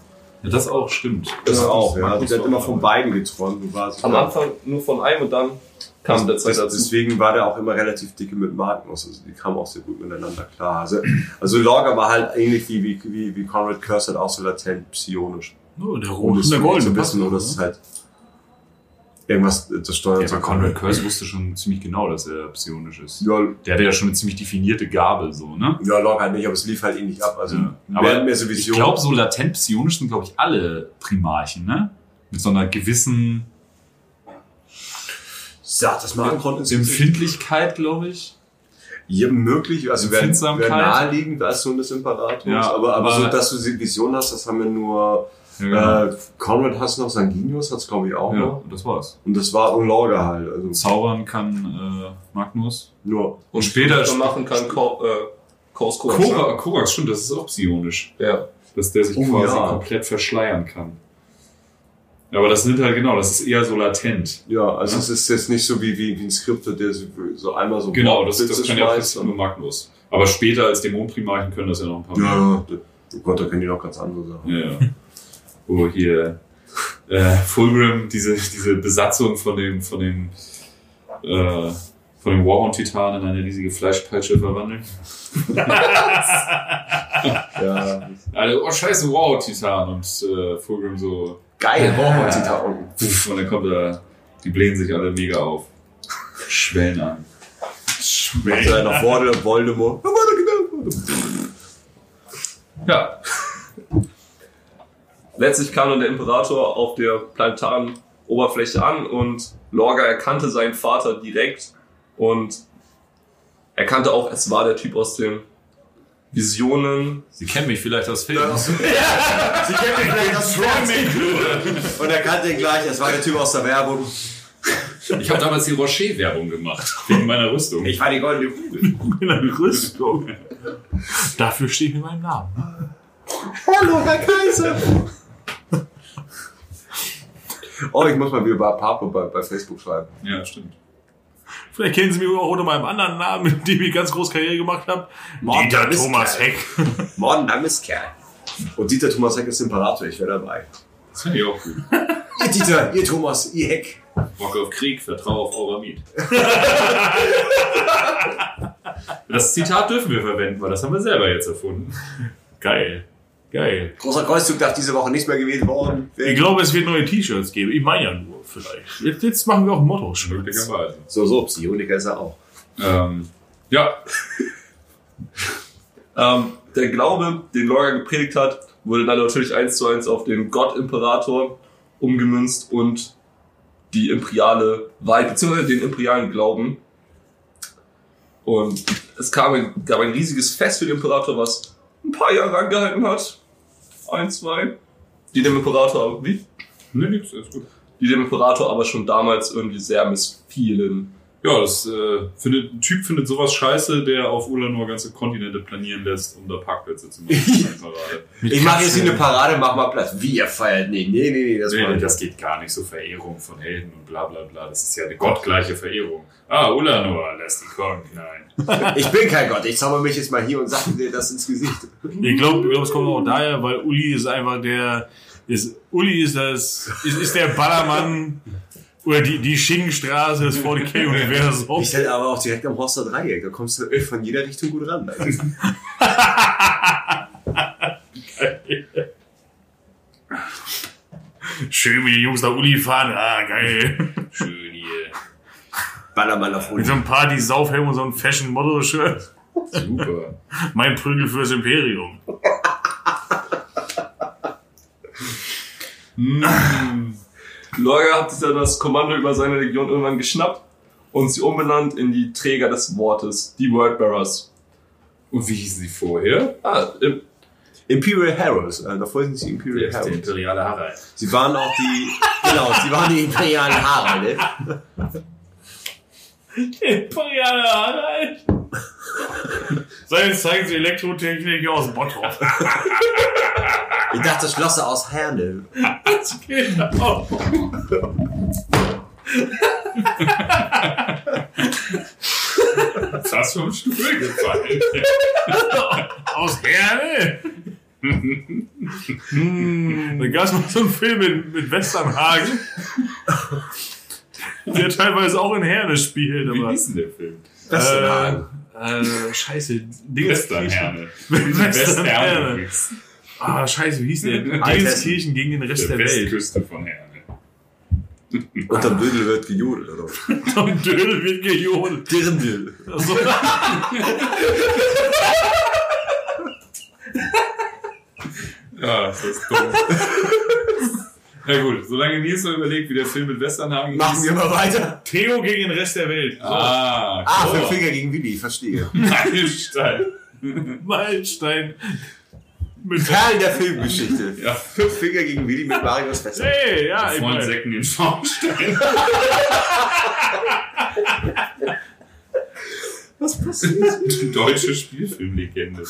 Ja das auch stimmt. Das Ja, auch, ja. Der hat immer von beiden geträumt. Du warst Am Anfang nur von einem und dann kam der Zeit Das, dazu. deswegen war der auch immer relativ dicke mit Magnus. Also die kamen auch sehr gut miteinander klar. Also, also Lorga war halt ähnlich wie, wie, wie, wie Conrad Curse halt auch so latent psionisch. Oh, der rote es und der goldene. zu wissen, oder es ist halt irgendwas, das steuert Ja, aber Conrad Curse wusste schon ziemlich genau, dass er psionisch ist. Ja, Der hatte ja schon eine ziemlich definierte Gabe, so, ne? ja, Lorga halt nicht, aber es lief halt ähnlich ab. Also, Ja. aber mehr so Ich Vision. glaube, so latent psionisch sind, glaube ich, alle Primarchen, ne? Mit so einer gewissen Sag das mal Empfindlichkeit, glaube ich. Ja, möglich, also wäre wär naheliegend als Sohn des Imperators, Ja, aber, aber, aber- so, dass du Vision hast, das haben wir nur, Ja, äh, Conrad hast noch, Sanguinius hat's glaube ich auch ja noch. und das war's. Und das war Lorga halt, also Zaubern kann äh, Magnus. nur. Und später machen kann Ko äh, Kors Korax. Korax, Korax, stimmt, das ist auch psionisch. Ja. Dass der sich Oh, quasi ja. komplett verschleiern kann. Ja, aber das sind halt genau, das ist eher so latent. Ja, also Ja. es ist jetzt nicht so wie, wie, wie ein Skriptor, der so, so einmal so Genau, das, Blitze das kann ja auch nur Magnus. Aber später als Dämonenprimarchen können das ja noch ein paar Ja, mehr. ja. Oh Gott, da können die noch ganz andere Sachen. Ja, ja. Wo hier äh, Fulgrim diese, diese Besatzung von dem, von dem, äh, von dem Warhound-Titan in eine riesige Fleischpeitsche verwandeln. Ja. Also, oh scheiße, Warhound-Titan und äh, Fulgrim so Geil, unten. Puff, und dann kommt da, die blähen sich alle mega auf. Schwellen an. Macht er noch Voldemort. Voldemort. Ja. Letztlich kam dann der Imperator auf der planetaren Oberfläche an und Lorga erkannte seinen Vater direkt und erkannte auch, es war der Typ aus den Visionen. Sie kennen mich vielleicht aus Filmen. Sie kennt mich vielleicht aus Fernsehen. Und er kannte ihn gleich, es war der Typ aus der Werbung. Ich habe damals die Rocher-Werbung gemacht, wegen meiner Rüstung. Ich war die goldene Kugel. In einer Rüstung. Dafür stehe ich mit meinem Namen. Hallo, Herr Kaiser. Oh, ich muss mal wieder bei Papo bei, bei Facebook schreiben. Ja, stimmt. Vielleicht kennen Sie mich auch unter meinem anderen Namen, mit dem ich ganz groß Karriere gemacht habe. Morgen Dieter Thomas. Heck. Morgen Name ist Kerl. Und Dieter Thomas Heck ist Imperator, ich wäre dabei. Das finde ich auch gut. Ihr Dieter, ihr Thomas, ihr Heck. Bock auf Krieg, Vertrau auf Auramid. Das Zitat dürfen wir verwenden, weil das haben wir selber jetzt erfunden. Geil. Geil. Großer Kreuzzug darf diese Woche nicht mehr gewählt worden. Ich glaube, es wird neue T-Shirts geben. Ich meine ja nur, vielleicht. Jetzt, jetzt machen wir auch ein Motto. Möglicherweise. So, so, Psioniker ist er auch. Ähm, ja, Ähm, der Glaube, den Lorga gepredigt hat, wurde dann natürlich eins zu eins auf den Gott-Imperator umgemünzt und die imperiale Wahrheit, beziehungsweise den imperialen Glauben. Und es kam, gab ein riesiges Fest für den Imperator, was ein paar Jahre angehalten hat. Ein, zwei. Die dem Imperator, wie? ne, nix, ist gut. Die dem Imperator aber schon damals irgendwie sehr missfielen. Ja, das äh, findet, ein Typ findet sowas scheiße, der auf Ulanor ganze Kontinente planieren lässt, um da Parkplätze zu machen. Ich mache jetzt hier eine Parade, mach mal Platz. Wie ihr feiert? Nee, nee, nee, nee, das Nee, nee, das geht gar nicht, so Verehrung von Helden und bla bla bla. Das ist ja eine gottgleiche Verehrung. Ah, Ulanor lässt die Korn hinein. Ich bin kein Gott, ich zauber mich jetzt mal hier und sag dir das ins Gesicht. Ich glaube, glaub, es kommt auch daher, weil Uli ist einfach der, ist, Uli ist das, ist, ist der Ballermann oder die, die Schinkenstraße des 40k-Universums. Ich hätte aber auch direkt am Horster Dreieck, da kommst du von jeder Richtung gut ran. Schön, wie die Jungs nach Uli fahren. Ah, geil. Schön hier. Ballermann auf Mit Uni. so einem Party-Saufhelm und so einem Fashion-Motto-Shirt. Super. Mein Prügel fürs Imperium. Lorga hat sich dann das Kommando über seine Legion irgendwann geschnappt und sie umbenannt in die Träger des Wortes, die Wordbearers. Und wie hießen sie vorher? Ah, im, Imperial Heroes, äh, davor sind sie Imperial Der Heroes. imperiale Harald. Sie waren auch die, genau, sie waren die imperialen Haralde. Imperiale Harald. Seien zeigen sie Elektrotechnik aus Bottrop. Ich dachte Schlosser aus Herne. Genau. Das hast du vom Stuhl gefallen. Aus Herne? hm, da gab es mal so einen Film mit, mit Westernhagen, der teilweise auch in Herne spielt. Wie hieß denn der Film? Westernhagen. äh, äh, scheiße. Westernherne. Westernherne. Ah, scheiße, wie hieß der? Dingenskirchen gegen den Rest Der der, Welt. Westküste von Herne. Unterm Dödel wird gejodelt, oder? Und Dödel wird gejodelt. Dirndl. Also, Ja, das ist dumm. Ja gut, solange Nils noch überlegt, wie der Film mit Westernhagen Machen wir mal weiter. Theo gegen den Rest der Welt. Ah, Ah, so. fünf Finger gegen Willi, verstehe. Meilenstein. Meilenstein. Mit Perlen der Filmgeschichte. Ja. Fünf Finger gegen Willi mit Marius Fester. Hey, ja, ich meine. Säcken in Schornstein. Was passiert? Die deutsche Spielfilmlegende.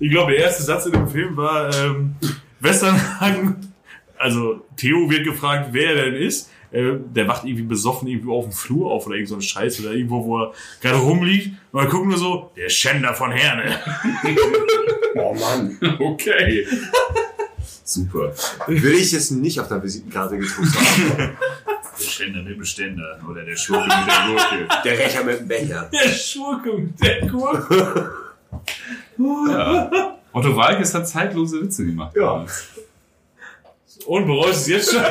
Ich glaube, der erste Satz in dem Film war, ähm, Westernhagen, also Theo wird gefragt, wer er denn ist. äh, der wacht irgendwie besoffen irgendwo auf dem Flur auf oder irgend so ein Scheiß oder irgendwo, wo er gerade rumliegt. Und dann gucken wir so, der Schänder von Herne. Oh Mann. Okay. Super. Will ich jetzt nicht auf der Visitenkarte gedruckt haben. Der Ständer mit dem Ständer oder der Schurke mit der Gurke. Der Rächer mit dem Becher. Der Schurke mit der Gurke. Ja. Otto Walkes hat zeitlose Witze gemacht. Ja. Und bereust es jetzt schon?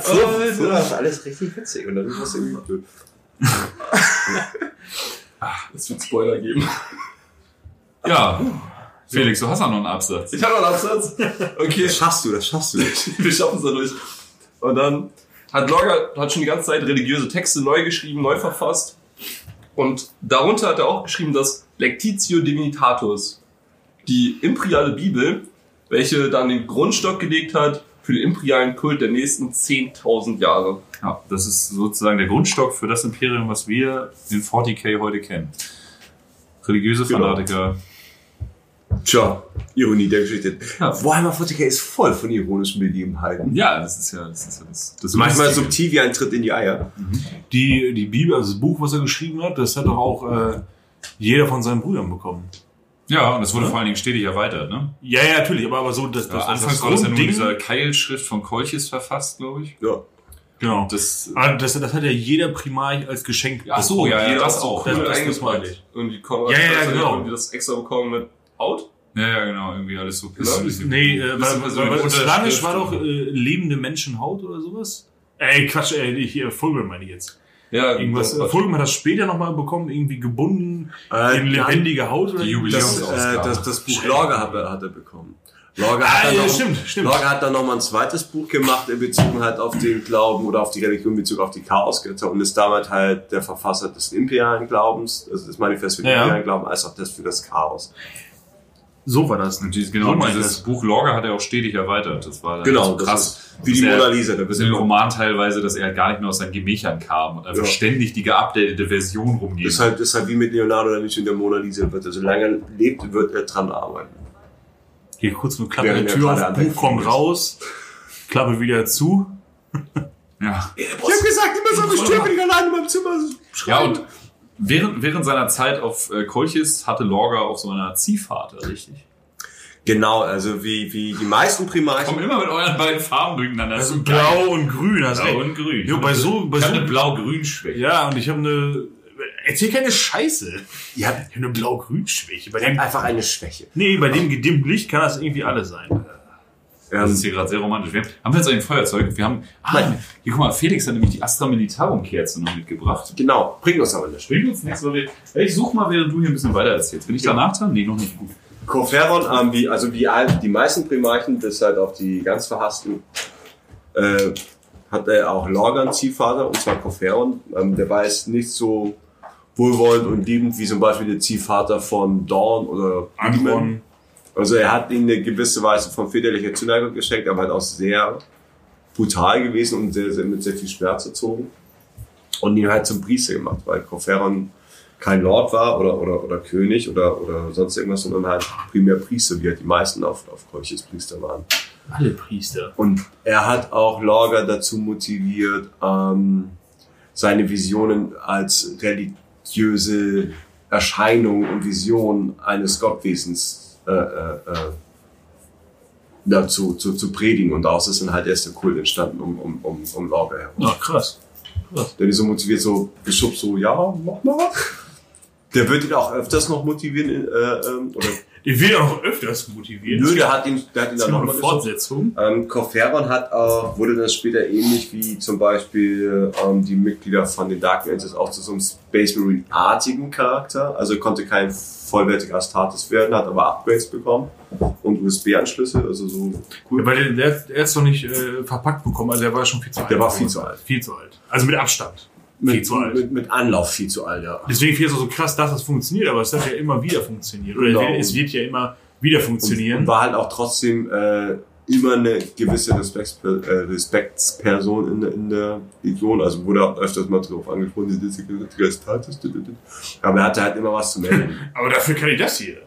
Früher früher war das alles richtig witzig und dann ist das irgendwie blöd. Es wird Spoiler geben. Ja. Felix, du hast auch noch einen Absatz. Ich habe noch einen Absatz. Okay, Das schaffst du, das schaffst du. wir schaffen es dadurch. Und dann hat Logger hat schon die ganze Zeit religiöse Texte neu geschrieben, neu verfasst. Und darunter hat er auch geschrieben, dass Lectitio Divinitatus, die imperiale Bibel, welche dann den Grundstock gelegt hat für den imperialen Kult der nächsten 10.000 Jahre. Ja, das ist sozusagen der Grundstock für das Imperium, was wir in 40k heute kennen. Religiöse Genau. Fanatiker. Tja, Ironie der Geschichte. Ja. Warhammer 40k ist voll von ironischen Begebenheiten. Ja, das ist ja das, ist ja das, das Manchmal subtil wie ein Tritt in die Eier. Die, die Bibel, also das Buch, was er geschrieben hat, das hat doch auch äh, jeder von seinen Brüdern bekommen. Ja, und es wurde vor allen Dingen stetig erweitert, ne? Ja, ja, natürlich, aber, aber so das, Ja, das, anfangs das war das ja nur Grundding- dieser Keilschrift von Kolchis verfasst, glaube ich. Ja. Genau. Das, Ah, das, das hat ja jeder Primarch als Geschenk Ach so, ja, ja, Jeder das so auch. Das- das- das meine ich. Irgendwie Konrad Ja, ja, hat genau. irgendwie das extra bekommen mit Haut. ja, ja, genau, irgendwie alles so persönlich. Nee, äh, Bisschen weil, persönlich weil, weil Slanisch war doch und- äh, lebende Menschenhaut oder sowas? Ey, Quatsch, ey, hier, Fulgrim meine ich jetzt. Ja, Irgendwas, Fulgrim hat das später nochmal bekommen, irgendwie gebunden Äh, in lebendige Haut oder die Das, äh, das, das Buch Lorga hat er, hat er bekommen. Lorga hat, Ah, dann ja, noch, stimmt, stimmt. Lorga hat dann nochmal ein zweites Buch gemacht, in Bezug halt auf den Glauben oder auf die Religion in Bezug auf die Chaosgötter und ist damit halt der Verfasser des imperialen Glaubens, also das Manifest für den Ja, ja. imperialen Glauben, als auch das für das Chaos. So war das. Und dieses, genau, So dieses das. Buch Lorga hat er auch stetig erweitert. Das war Genau, so das krass. ist wie die Mona Lisa. Da Das in dem Roman teilweise, dass er gar nicht mehr aus seinen Gemächern kam und einfach Ja. ständig die geupdatete Version rumgeht. ist halt, ist halt wie mit Leonardo da Vinci in der Mona Lisa. Wird er, solange er lebt, wird er dran arbeiten. Hier kurz nur Klappe der er Tür auf, Buch kommt raus, Klappe wieder zu. ja. Ich hab gesagt, immer so bestimmt, wenn ich allein in meinem Zimmer ja, schreibe. und während, während seiner Zeit auf äh, Kolchis hatte Lorga auch so eine Ziehvater, richtig? Genau, also wie, wie die meisten Primarchen. Kommt immer mit euren beiden Farben durcheinander. Das Also so geil. blau und grün, hast Blau recht. und grün. Jo, bei so, bei ich so, habe eine blau-grün-Schwäche. ja, und ich habe eine, erzähl keine Scheiße. Ihr habt, Ich habe eine blau-grün-Schwäche. Bei dem, einfach eine Schwäche. nee, bei dem gedimmten Licht kann das irgendwie alles sein. Das ist hier gerade sehr romantisch. Wir haben, haben wir jetzt ein Feuerzeug? Wir haben, ah, Nein. hier guck mal, Felix hat nämlich die Astra Militarum Kerze noch mitgebracht. genau, bringt uns aber nicht. Bringt uns nichts, weil wir, ich such mal, während du hier ein bisschen weiter erzählst. Bin ich danach dran? Nee, noch nicht. Gut. Corferon, ähm, also wie die meisten Primarchen, bis halt auf die ganz verhassten, äh, hat er auch Lorgan Ziehvater, und zwar Corferon. Ähm, der war jetzt nicht so wohlwollend und liebend wie zum Beispiel der Ziehvater von Dawn oder Angron. Also er hat ihm eine gewisse Weise von väterlicher Zuneigung geschenkt, aber halt auch sehr brutal gewesen und sehr, sehr, mit sehr viel Schmerz erzogen. Und ihn halt zum Priester gemacht, weil Corferon kein Lord war oder, oder, oder König oder, oder sonst irgendwas, sondern halt primär Priester, wie halt die meisten auf, auf Kolchis Priester waren. Alle Priester. Und er hat auch Lorga dazu motiviert, ähm, seine Visionen als religiöse Erscheinung und Vision eines Gottwesens äh, äh, äh, dazu zu, zu predigen. Und daraus ist dann halt erst der Kult entstanden um, um, um, um Lorga herum. Ja, krass. Der ist so motiviert, so geschubst, so, ja, mach mal. Der wird ihn auch öfters noch motivieren, äh, ähm, oder, Will ja auch öfters motivieren. nö, der hat ihn, der hat ihn dann noch nochmal eine. Fortsetzung. Ähm, Corferon hat auch, wurde dann später ähnlich wie zum Beispiel ähm, die Mitglieder von den Dark Angels auch zu so einem Space Marine-artigen Charakter. Also konnte kein vollwertiger Astartes werden, hat aber Upgrades bekommen und USB-Anschlüsse, also so cool. Weil der, der, der ist doch nicht äh, verpackt bekommen, also der war schon viel zu alt. Der war viel zu alt. Viel zu alt. Also mit Abstand. Viel Mit, zu alt. mit, mit Anlauf viel zu alt, ja. Deswegen finde ich es so krass, dass das funktioniert, aber es hat ja immer wieder funktioniert. Oder Genau. es wird ja immer wieder Und, funktionieren. und war halt auch trotzdem äh, immer eine gewisse Respektsper äh, Respektsperson in, der- in der Legion. Also wurde auch öfters mal drauf angesprochen, der Status. Aber er hatte halt immer was zu melden. aber dafür kann ich das hier.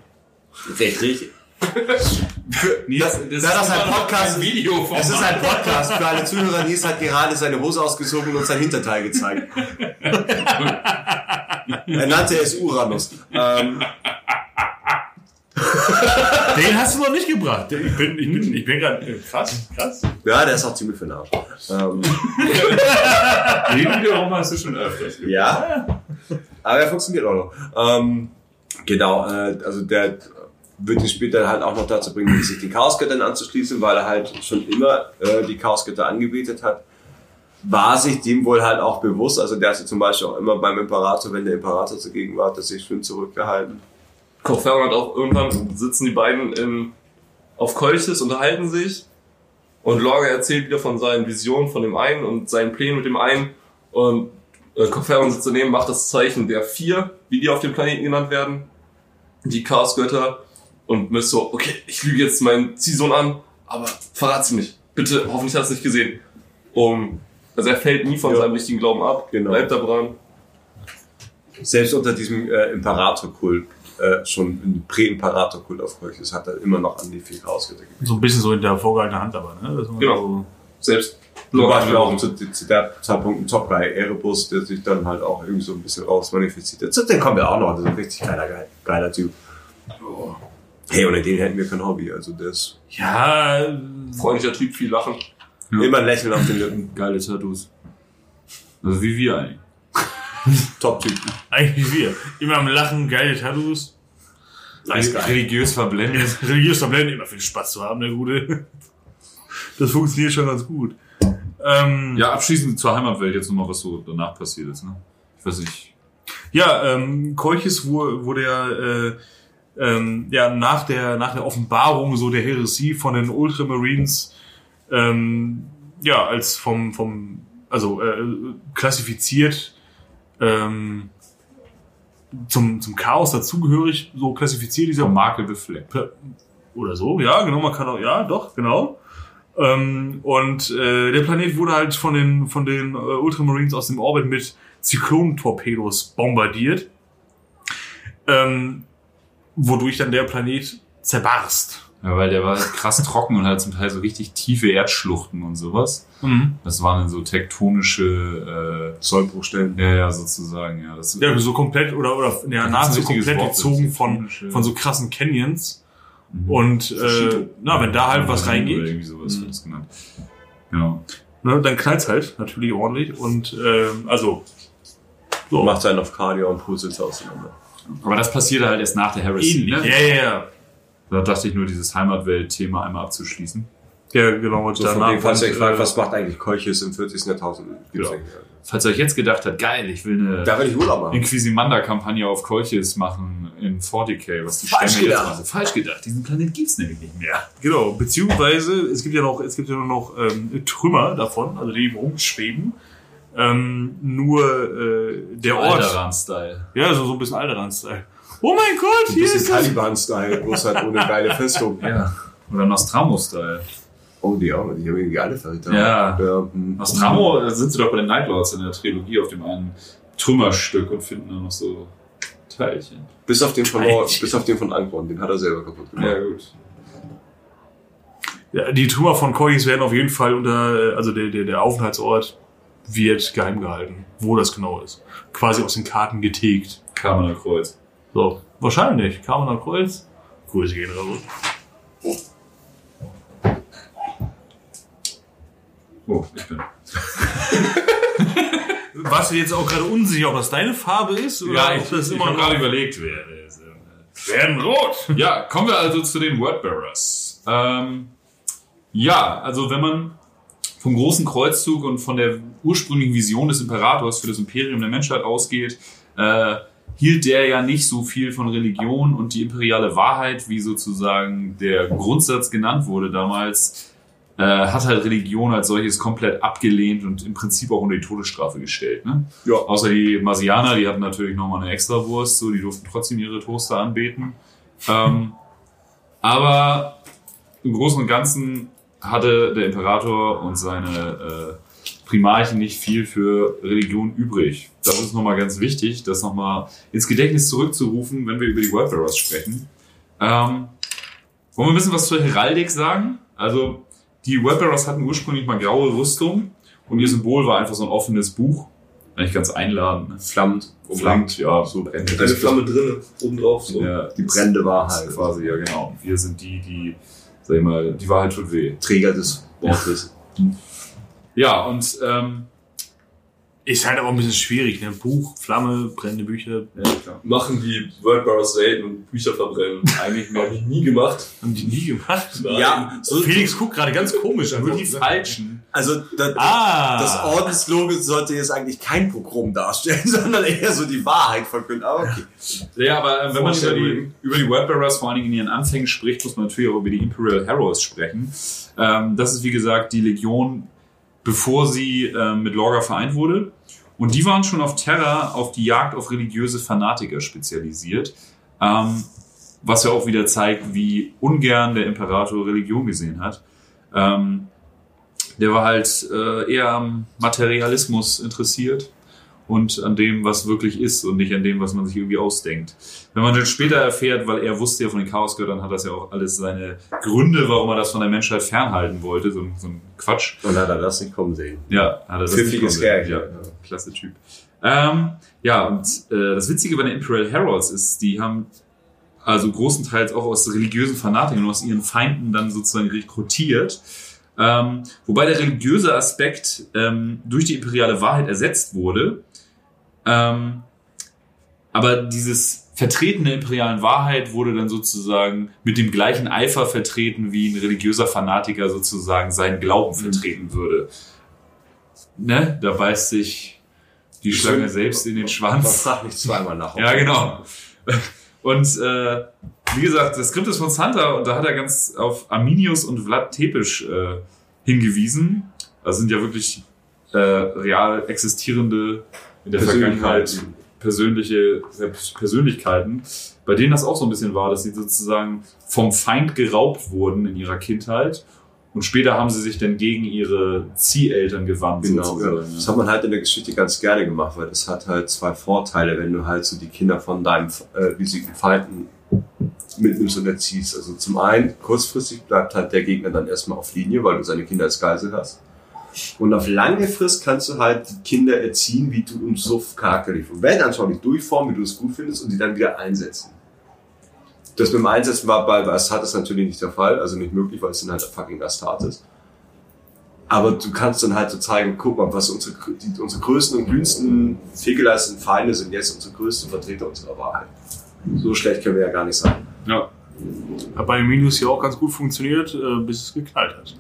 Richtig. Nils, Da- da das ein immer noch Podcast ein ist- Video von Es ist ein Podcast für alle Zuhörer. Nils hat gerade seine Hose ausgezogen und uns sein Hinterteil gezeigt. er nannte es Uranus. Ähm, Den hast du noch nicht gebracht. Ich bin, ich bin, ich bin gerade krass, krass. ja, der ist auch ziemlich für den Arsch. Ähm, Den wiederum hast du schon öfters gemacht. ja, aber er funktioniert auch noch. Ähm, genau, äh, also der wird ihn später halt auch noch dazu bringen, sich den Chaosgöttern anzuschließen, weil er halt schon immer äh, die Chaosgötter angebetet hat. War sich dem wohl halt auch bewusst, also der hat sich zum Beispiel auch immer beim Imperator, wenn der Imperator zugegen war, er sich schön zurückgehalten. Kochferon hat auch irgendwann sitzen die beiden in, auf Kolchis, unterhalten sich und Lorga erzählt wieder von seinen Visionen von dem einen und seinen Plänen mit dem einen und äh, Kochferon sitzt daneben, macht das Zeichen der vier, wie die auf dem Planeten genannt werden, die Chaosgötter und müsst so, okay, ich lüge jetzt meinen Ziehsohn an, aber verrat sie nicht. Bitte, hoffentlich hast du es nicht gesehen. Um, also er fällt nie von Ja. seinem richtigen Glauben ab, Genau. bleibt da dran. Selbst unter diesem äh, Imperatorkult, äh, schon ein Prä-Imperatorkult auf Kolchis, hat er immer noch an die vier Chaosgötter gegeben. So ein bisschen so in der vorgehaltenen Hand aber, ne? Genau. So, Selbst Zum Lorga Beispiel auch zu, zu der Zeitpunkt ein Top bei Erebus, der sich dann halt auch irgendwie so ein bisschen rausmanifestiert dem kommen wir auch noch, das ist ein richtig geiler, geil- geiler Typ. Hey, ohne den hätten wir kein Hobby, also der ist ja, freundlicher Typ, viel Lachen. Ja. immer ein Lächeln auf den Lippen. Geile Tattoos. Also wie wir eigentlich. Top-Typ. eigentlich wir. Immer am Lachen, geile Tattoos. Nice. Religiös verblendet. Religiös Tabletten, immer viel Spaß zu haben, der Gute. Das funktioniert schon ganz gut. Ähm, Ja, abschließend zur Heimatwelt jetzt nochmal, was so danach passiert ist. Ne? Ich weiß nicht. Ja, ähm, Kolchis wurde, wurde ja, äh, ähm, ja nach der nach der Offenbarung so der Heresie von den Ultramarines ähm, ja als vom vom also äh, klassifiziert ähm, zum zum Chaos dazugehörig so klassifiziert dieser Makel befleckt. oder so, ja, genau, man kann auch, ja, doch, genau. Ähm, und äh, der Planet wurde halt von den von den äh, Ultramarines aus dem Orbit mit Zyklonentorpedos bombardiert, ähm, wodurch dann der Planet zerbarst. Ja, weil der war halt krass trocken und hat zum Teil so richtig tiefe Erdschluchten und sowas. Das waren dann so tektonische, Sollbruchstellen. äh, ja, ja, sozusagen, ja. Das, Ja, so komplett oder oder ja, nahezu richtiges komplett Wort gezogen von von so krassen Canyons. Mhm. Und äh, na, wenn da halt was Oder reingeht, irgendwie sowas Mhm. wird das genannt. Genau. ne, dann knallt's halt natürlich ordentlich. Und ähm, also so. Macht seinen auf Cardio und pustelt auseinander. Aber das passierte halt erst nach der Heresy, ähnlich. ne? Ja, ja, ja. Da dachte ich nur, dieses Heimatwelt-Thema einmal abzuschließen. Ja, genau. Und So von danach dem, falls ihr euch fragt, äh, was macht eigentlich Kolchis im 40. Jahrtausend? Ja. nicht. Falls ihr euch jetzt gedacht habt, geil, ich will eine Da will ich Urlaub machen. Inquisimander-Kampagne auf Kolchis machen in 40k, was die Falsch Stämme jetzt gedacht. machen. Falsch gedacht. Diesen Planet gibt's nämlich nicht mehr. Genau, beziehungsweise es gibt ja noch, es gibt ja nur noch ähm, Trümmer davon, also die eben rumschweben. Ähm, nur äh, der Ort. Alderan-Style. Ja, so, so ein bisschen Alderan-Style. Oh mein Gott, Ein hier bisschen ist das. Taliban-Style, bloß halt ohne geile Festung. Ja. Oder Nostramo-Style. Oh, die auch. Die haben irgendwie alle Verräter. Ja. ja hm. Nostramo, da sind sie doch bei den Nightlords in der Trilogie auf dem einen Trümmerstück und finden da noch so Teilchen. Bis auf den von, Alter. bis auf den von Ankorn, den hat er selber kaputt gemacht. Ja, gut. Ja, die Trümmer von Kois werden auf jeden Fall unter, äh, also der, der, der Aufenthaltsort wird geheim gehalten, wo das genau ist. Quasi aus den Karten getilgt. Kamener Kreuz. So, wahrscheinlich. Kamener Kreuz. Grüße gehen raus. Oh, ich bin. Warst du jetzt auch gerade unsicher, ob das deine Farbe ist? Oder ob das immer hab noch... gerade überlegt, wer werden rot. Ja, kommen wir also zu den Wordbearers. Ähm, ja, also wenn man vom großen Kreuzzug und von der ursprünglichen Vision des Imperators für das Imperium der Menschheit ausgeht, äh, hielt der ja nicht so viel von Religion und die imperiale Wahrheit, wie sozusagen der Grundsatz genannt wurde damals, äh, hat halt Religion als solches komplett abgelehnt und im Prinzip auch unter die Todesstrafe gestellt. Ne? Ja. Außer die Marsianer, die hatten natürlich nochmal eine Extrawurst, so die durften trotzdem ihre Toaster anbeten. Ähm, aber im Großen und Ganzen hatte der Imperator und seine äh, Primarchen nicht viel für Religion übrig. Das ist nochmal ganz wichtig, das nochmal ins Gedächtnis zurückzurufen, wenn wir über die Wordbearers sprechen. Ähm, Wollen wir ein bisschen was zur Heraldik sagen? Also, die Webbearers hatten ursprünglich mal graue Rüstung und ihr Symbol war einfach so ein offenes Buch. Eigentlich ganz einladend. Flammt. Flammt, ja, so Eine Flamme drinne, oben drauf, so. Ja, Die brennende Wahrheit. quasi, ja genau. Wir sind die, die, sag ich mal, die Wahrheit tut weh. Träger des Wortes. Ja, und ähm, Ist halt aber ein bisschen schwierig, ne? Buch, Flamme, brennende Bücher. ja, klar. Machen die Wordbearers selten und Bücher verbrennen. Eigentlich Habe ich nie gemacht. Haben die nie gemacht. Ja, so, Felix guckt gerade ganz komisch an. nur die falschen. also das, Ah! das Ordenslogo sollte jetzt eigentlich kein Pogrom darstellen, sondern eher so die Wahrheit verkünden. Aber okay. Ja, aber äh, wenn man über die, über die Wordbearers vor allen Dingen in ihren Anfängen spricht, muss man natürlich auch über die Imperial Heroes sprechen. Ähm, das ist wie gesagt die Legion, bevor sie ähm, mit Lorga vereint wurde. Und die waren schon auf Terra auf die Jagd auf religiöse Fanatiker spezialisiert. Ähm, was ja auch wieder zeigt, wie ungern der Imperator Religion gesehen hat. Ähm, der war halt äh, eher am Materialismus interessiert und an dem, was wirklich ist und nicht an dem, was man sich irgendwie ausdenkt. Wenn man dann später erfährt, weil er wusste ja von den Chaosgöttern, hat das ja auch alles seine Gründe, warum er das von der Menschheit fernhalten wollte, so, ein- so ein Quatsch. Und hat er das nicht kommen sehen. Ja, hat er das Pfiffiges nicht kommen Kerl. sehen. Ja, klasse Typ. Ähm, ja, und äh, das Witzige bei den Imperial Heralds ist, die haben also großenteils auch aus religiösen Fanatikern und aus ihren Feinden dann sozusagen rekrutiert. Ähm, wobei der religiöse Aspekt ähm, durch die imperiale Wahrheit ersetzt wurde. Ähm, aber dieses Vertreten der imperialen Wahrheit wurde dann sozusagen mit dem gleichen Eifer vertreten, wie ein religiöser Fanatiker sozusagen seinen Glauben vertreten würde. Ne? Da beißt sich die Schlange selbst in den Man Schwanz. fragt nicht zweimal nach. Ja, genau. Und äh, wie gesagt, das Skript ist von Santa und da hat er ganz auf Arminius und Vlad Tepisch äh, hingewiesen. Das sind ja wirklich äh, real existierende in der Vergangenheit persönliche Persönlichkeiten, bei denen das auch so ein bisschen war, dass sie sozusagen vom Feind geraubt wurden in ihrer Kindheit und später haben sie sich dann gegen ihre Zieheltern gewandt. Genau, ja. das hat man halt in der Geschichte ganz gerne gemacht, weil das hat halt zwei Vorteile, wenn du halt so die Kinder von deinem äh, riesigen Feinden mitnimmst und erziehst. Also zum einen, kurzfristig bleibt halt der Gegner dann erstmal auf Linie, weil du seine Kinder als Geisel hast. Und auf lange Frist kannst du halt die Kinder erziehen, wie du im Suff charakterlich und weltanschaulich durchformen, wie du es gut findest und die dann wieder einsetzen. Das mit dem Einsetzen war bei, bei Astartes natürlich nicht der Fall, also nicht möglich, weil es dann halt fucking Astartes. Aber du kannst dann halt so zeigen, guck mal, was unsere, die, unsere größten und glühendsten fehlgeleisteten Feinde sind jetzt unsere größten Vertreter unserer Wahrheit. So schlecht können wir ja gar nicht sein. Ja. Hat bei Minus ja auch ganz gut funktioniert, äh, bis es geknallt hat.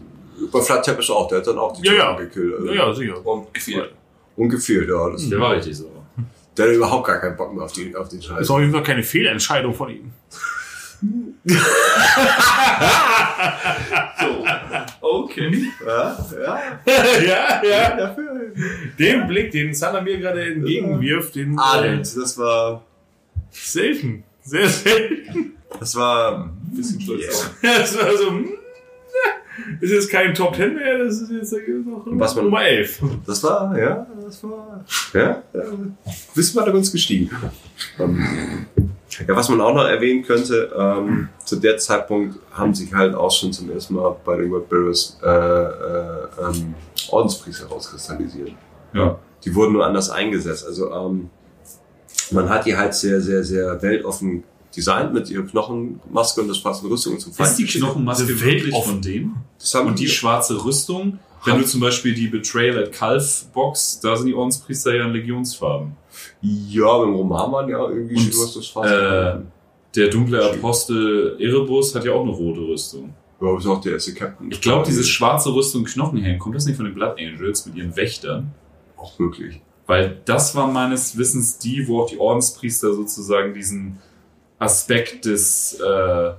Bei Flat Teppich auch, der hat dann auch die Ja, ja. Typen gekillt. Also. Ja, ja, sicher. Und gefehlt. Und gefehlt, ja. Das, Der war richtig so. Der hat überhaupt gar keinen Bock mehr auf, die, auf den Scheiß. Ist auf jeden Fall keine Fehlentscheidung von ihm. So. Okay. Ja, ja, ja, ja. dafür. Den Blick, den Salah mir gerade entgegenwirft, den Adelt, das war, selten. Sehr selten. das war, Bisschen stolz. Das war so, hm, ist jetzt kein Top Ten mehr, das ist jetzt noch Was man- Nummer 11. das war, ja, das war, ja, ja Wissen wir uns gestiegen. Ähm, ja, was man auch noch erwähnen könnte, ähm, zu der Zeitpunkt haben sich halt auch schon zum ersten Mal bei den World Barriers äh, äh, ähm, Ordenspriester rauskristallisiert. Ja. Die wurden nur anders eingesetzt. Also ähm, man hat die halt sehr, sehr, sehr weltoffen designt mit ihrer Knochenmaske und der schwarzen Rüstung zum Ist die. Knochenmaske wirklich Weltoffen- von haben Und die schwarze Rüstung, wenn du zum Beispiel die Betrayal at Calf Box, da sind die Ordenspriester ja in Legionsfarben. ja, beim Roman waren ja irgendwie Und, du hast das fast. äh, Der dunkle Apostel Erebus hat ja auch eine rote Rüstung. ja, ist auch der erste Captain. Ich glaube, diese schwarze Rüstung Knochenhelm, kommt das nicht von den Blood Angels mit ihren Wächtern? auch möglich. Weil das war meines Wissens die, wo auch die Ordenspriester sozusagen diesen Aspekt des äh,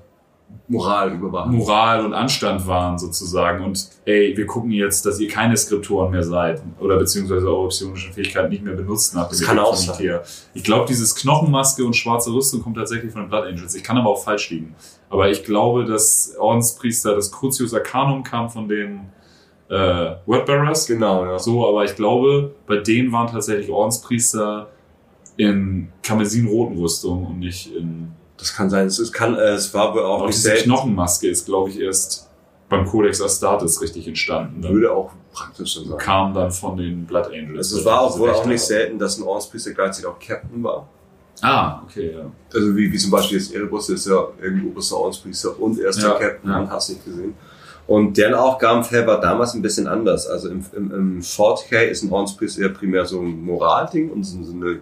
Moral überwachen. Moral und Anstand waren sozusagen und ey, wir gucken jetzt, dass ihr keine Skriptoren mehr seid oder beziehungsweise eure psionischen Fähigkeiten nicht mehr benutzt nach dem kann auch sein. Ich glaube, dieses Knochenmaske und schwarze Rüstung kommt tatsächlich von den Blood Angels. Ich kann aber auch falsch liegen. Aber ich glaube, dass Ordenspriester, das Crucius Arcanum kam von den äh, Wordbearers. Genau, ja. So, aber ich glaube, bei denen waren tatsächlich Ordenspriester in karmesin-roten Rüstung und nicht in Das kann sein. Es, kann, äh, es war wohl auch Auch nicht diese. Knochenmaske ist, glaube ich, erst beim Codex Astartes richtig entstanden. Dann Würde auch praktisch so sein. kam dann von den Blood Angels. Also es war auch wohl auch nicht selten, dass ein Ordenspriester gleichzeitig auch Captain war. Ah, okay, ja. Also wie, wie zum Beispiel jetzt Erebus, der ist ja irgendwie oberster Ordenspriester und erster Ja, Captain ja. und hast nicht gesehen. Und deren Aufgabenfeld war damals ein bisschen anders. Also im, im, im 40k ist ein Ordenspriester ja primär so ein Moralding und so so eine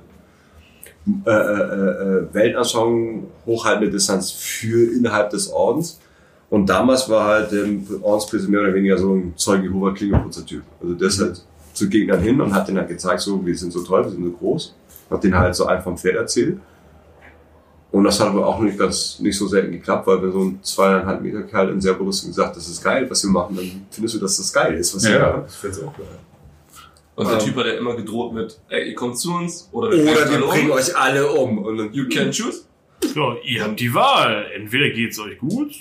äh, äh, äh, Weltanschauung hochhaltende Distanz für innerhalb des Ordens. Und damals war halt der Ordenspriester mehr oder weniger so ein Zeuge Jehovah Klingelputzer-Typ. Also der ist halt zu Gegnern hin und hat denen halt gezeigt, so, wir sind so toll, wir sind so groß. Hat denen halt so einen vom Pferd erzählt. Und das hat aber auch nicht ganz, nicht so selten geklappt, weil wenn so ein zweieinhalb Meter Kerl in Serberrüstung sagt, das ist geil, was wir machen, dann findest du, dass das geil ist, was wir Ja, machen. ich find's auch geil. Und der Ähm. Typ hat ja immer gedroht mit, ey, ihr kommt zu uns oder wir Oder bringen wir bringen um. euch alle um. Und dann, You can choose. Ja, ihr habt die Wahl. Entweder geht's euch gut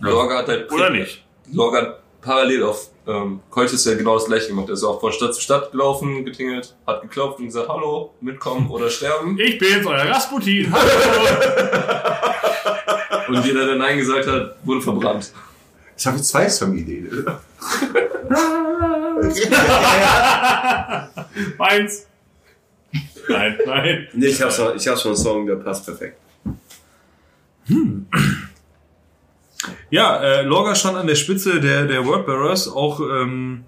Lorga hat halt oder nicht. Lorga hat parallel auf ähm, Kolchis ja genau das gleiche gemacht. Er ist auch von Stadt zu Stadt gelaufen, getingelt, hat geklopft und gesagt, hallo, mitkommen oder sterben. Ich bin's, euer Rasputin. Hallo. Und jeder, der Nein gesagt hat, wurde verbrannt. ich habe jetzt zwei Familien. Meins. Nein, nein. nee, ich habe schon, ich hab schon einen Song, der passt perfekt. Ja, äh, Lorga stand an der Spitze der, der Wordbearers, auch, ähm,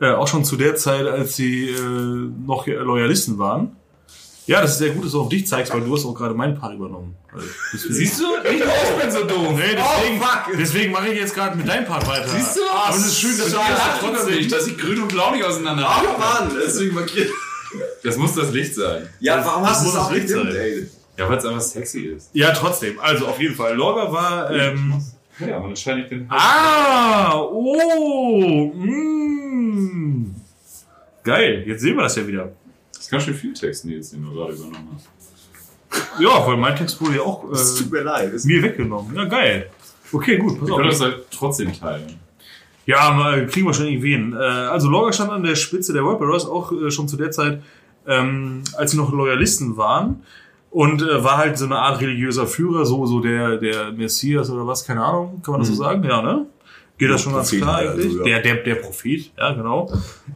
äh, auch schon zu der Zeit, als sie äh, noch Loyalisten waren. Ja, das ist sehr gut, dass du auf dich zeigst, weil du hast auch gerade meinen Part übernommen. Also, Siehst du? Ich auch bin so doof. Nee, deswegen, deswegen mache ich jetzt gerade mit deinem Part weiter. Siehst du? Aber es ist schön, dass du ja, das trotzdem nicht, dass ich grün und blau nicht auseinander Oh Mann, deswegen markiert. Das muss das Licht sein. Ja, warum hast du es das auch Licht gedimmt, sein. ey? Ja, weil es einfach sexy ist. Ja, trotzdem. Also auf jeden Fall. Lorga war. Ähm, Ja, und dann scheine ich den. ah, oh, mm. Geil. Jetzt sehen wir das ja wieder. Das ist ganz schön viel Text, Nils, den du gerade übernommen hast. Ja, weil mein Text wurde ja auch Es äh, tut mir leid. Es- mir weggenommen. Ja, geil. Okay, gut. Pass Wir können das auf. halt trotzdem teilen. Ja, mal, kriegen wir schon irgendwie hin. Äh, also Lorga stand an der Spitze der World auch äh, schon zu der Zeit, ähm, als sie noch Loyalisten waren. Und äh, war halt so eine Art religiöser Führer, so, so der, der Messias oder was, keine Ahnung, kann man das so sagen? Ja, ne? Geht das schon ganz Prophet, klar also, eigentlich? ja. Der, der, der Prophet, ja, genau.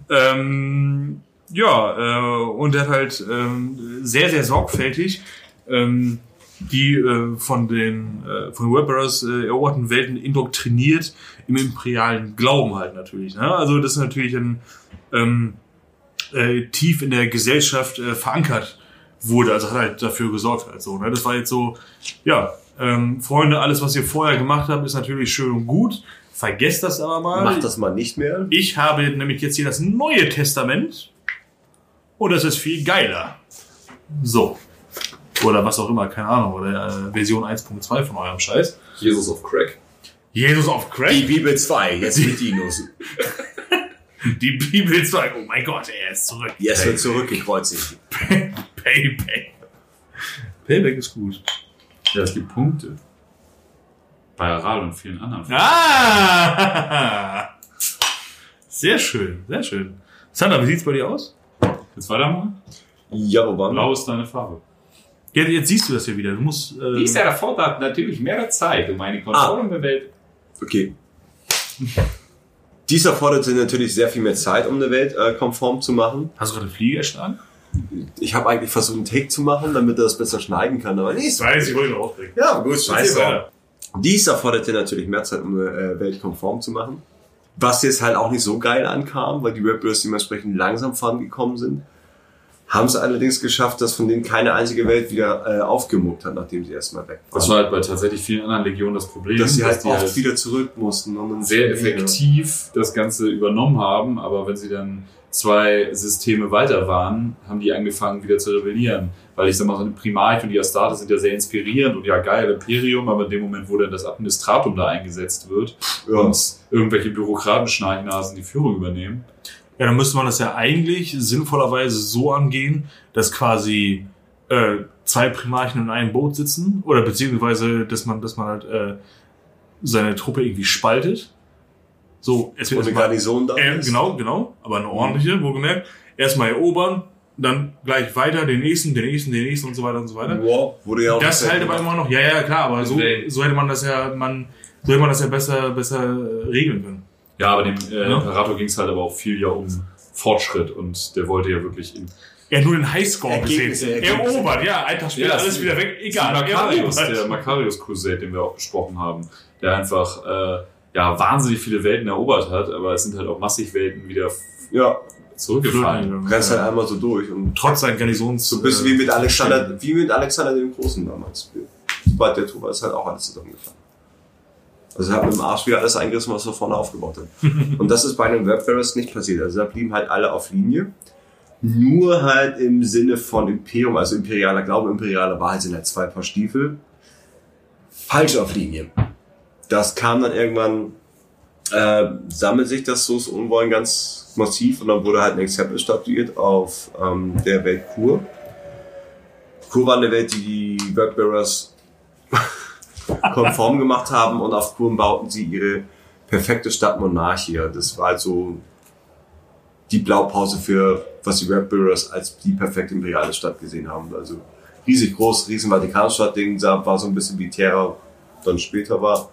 Ähm, ja, äh, und er hat halt ähm, sehr, sehr sorgfältig ähm, die äh, von den äh, von Webbearers äh, eroberten Welten indoktriniert im imperialen Glauben halt natürlich. Ne? Also das ist natürlich ein ähm, äh, tief in der Gesellschaft äh, verankert wurde, also hat halt dafür gesorgt halt so. Ne? Das war jetzt so, ja, ähm, Freunde, alles was ihr vorher gemacht habt, ist natürlich schön und gut. Vergesst das aber mal. Mach das mal nicht mehr. Ich habe nämlich jetzt hier das Neue Testament und das ist viel geiler. So. Oder was auch immer, keine Ahnung. Oder äh, Version 1.2 von eurem Scheiß. Jesus of Crack. Jesus auf Die Crack. Bibel 2, jetzt mit Dinos. Die Bibel 2. Oh mein Gott, er ist zurück. Jetzt wird zurückgekreuzigt. Payback. Payback ist gut. Ja, es gibt Punkte. Bei Aral und vielen anderen. Ah! Sehr schön, sehr schön. Sandra, wie sieht's bei dir aus? Jetzt weitermachen? Ja, wo waren? Blau ist deine Farbe. Ja, jetzt siehst du das hier wieder. Du musst. Äh, Die ist ja davor hat natürlich mehr Zeit, um eine Kontrolle der Welt. Okay. Dies erforderte natürlich sehr viel mehr Zeit, um eine Welt äh, konform zu machen. Hast du gerade eine Fliege erschlagen? Ich habe eigentlich versucht, einen Take zu machen, damit er das besser schneiden kann, aber nicht. Weiß, ich wollte ihn aufregen. Ja, gut, scheiße. weiter. Dies erforderte natürlich mehr Zeit, um eine äh, Welt konform zu machen. Was jetzt halt auch nicht so geil ankam, weil die Rapbirds dementsprechend langsam vorangekommen sind. Haben es allerdings geschafft, dass von denen keine einzige Welt wieder äh, aufgemuckt hat, nachdem sie erstmal weg waren. Das war halt bei tatsächlich vielen anderen Legionen das Problem, dass sie halt die oft halt wieder zurück mussten. Und dann sehr effektiv das Ganze übernommen haben, aber wenn sie dann zwei Systeme weiter waren, haben die angefangen wieder zu rebellieren. Weil ich sag mal, so eine Primarch und die Astartes sind ja sehr inspirierend und ja geil, Imperium, aber in dem Moment, wo dann das Administratum da eingesetzt wird Ja. und irgendwelche Bürokraten-Schnarchnasen die Führung übernehmen, Ja, dann müsste man das ja eigentlich sinnvollerweise so angehen, dass quasi äh, zwei Primarchen in einem Boot sitzen oder beziehungsweise, dass man, dass man halt äh, seine Truppe irgendwie spaltet. So, es wird eine erstmal- Garnison da äh, genau, genau, aber eine ordentliche, wohlgemerkt. Erstmal erobern, dann gleich weiter, den nächsten, den nächsten, den nächsten und so weiter und so weiter. Wow, wurde ja auch Das aber gemacht. immer noch, ja, ja, klar, aber so, so hätte man das ja, man, so hätte man das ja besser, besser regeln können. Ja, aber dem äh, Ja. Imperator ging es halt aber auch viel ja um Fortschritt und der wollte ja wirklich in Er hat nur den Highscore Ergebnisse, gesehen. Ergebnisse. Erobert, ja, ein Tag später Ja, alles wieder weg, egal. der Macarius, erobert. der Macarius Crusade, den wir auch besprochen haben, der einfach äh, ja wahnsinnig viele Welten erobert hat, aber es sind halt auch massig Welten wieder Ja, zurückgefallen. rennst halt einmal so durch und Trotz seinen Garnisons. so ein bisschen wie mit Alexander, wie mit Alexander dem Großen damals. Sobald der Tour war, ist halt auch alles zusammengefallen. Also er hat mit dem Arsch wieder alles eingerissen, was er vorne aufgebaut hat. Und das ist bei den Webbearers nicht passiert. Also da blieben halt alle auf Linie. Nur halt im Sinne von Imperium, also imperialer Glaube, imperiale Wahrheit sind halt zwei Paar Stiefel. Falsch auf Linie. Das kam dann irgendwann, äh, sammelt sich das so so Unwollen ganz massiv und dann wurde halt ein Exempel statuiert auf ähm, der Welt Kur. Kur war eine Welt, die die Webbearers konform gemacht haben und auf Kur bauten sie ihre perfekte Stadt Monarchia. Das war also die Blaupause für, was die Webbearers als die perfekte imperiale Stadt gesehen haben. Also riesig groß, riesen Vatikanstadt-Ding, war so ein bisschen wie Terra dann später war.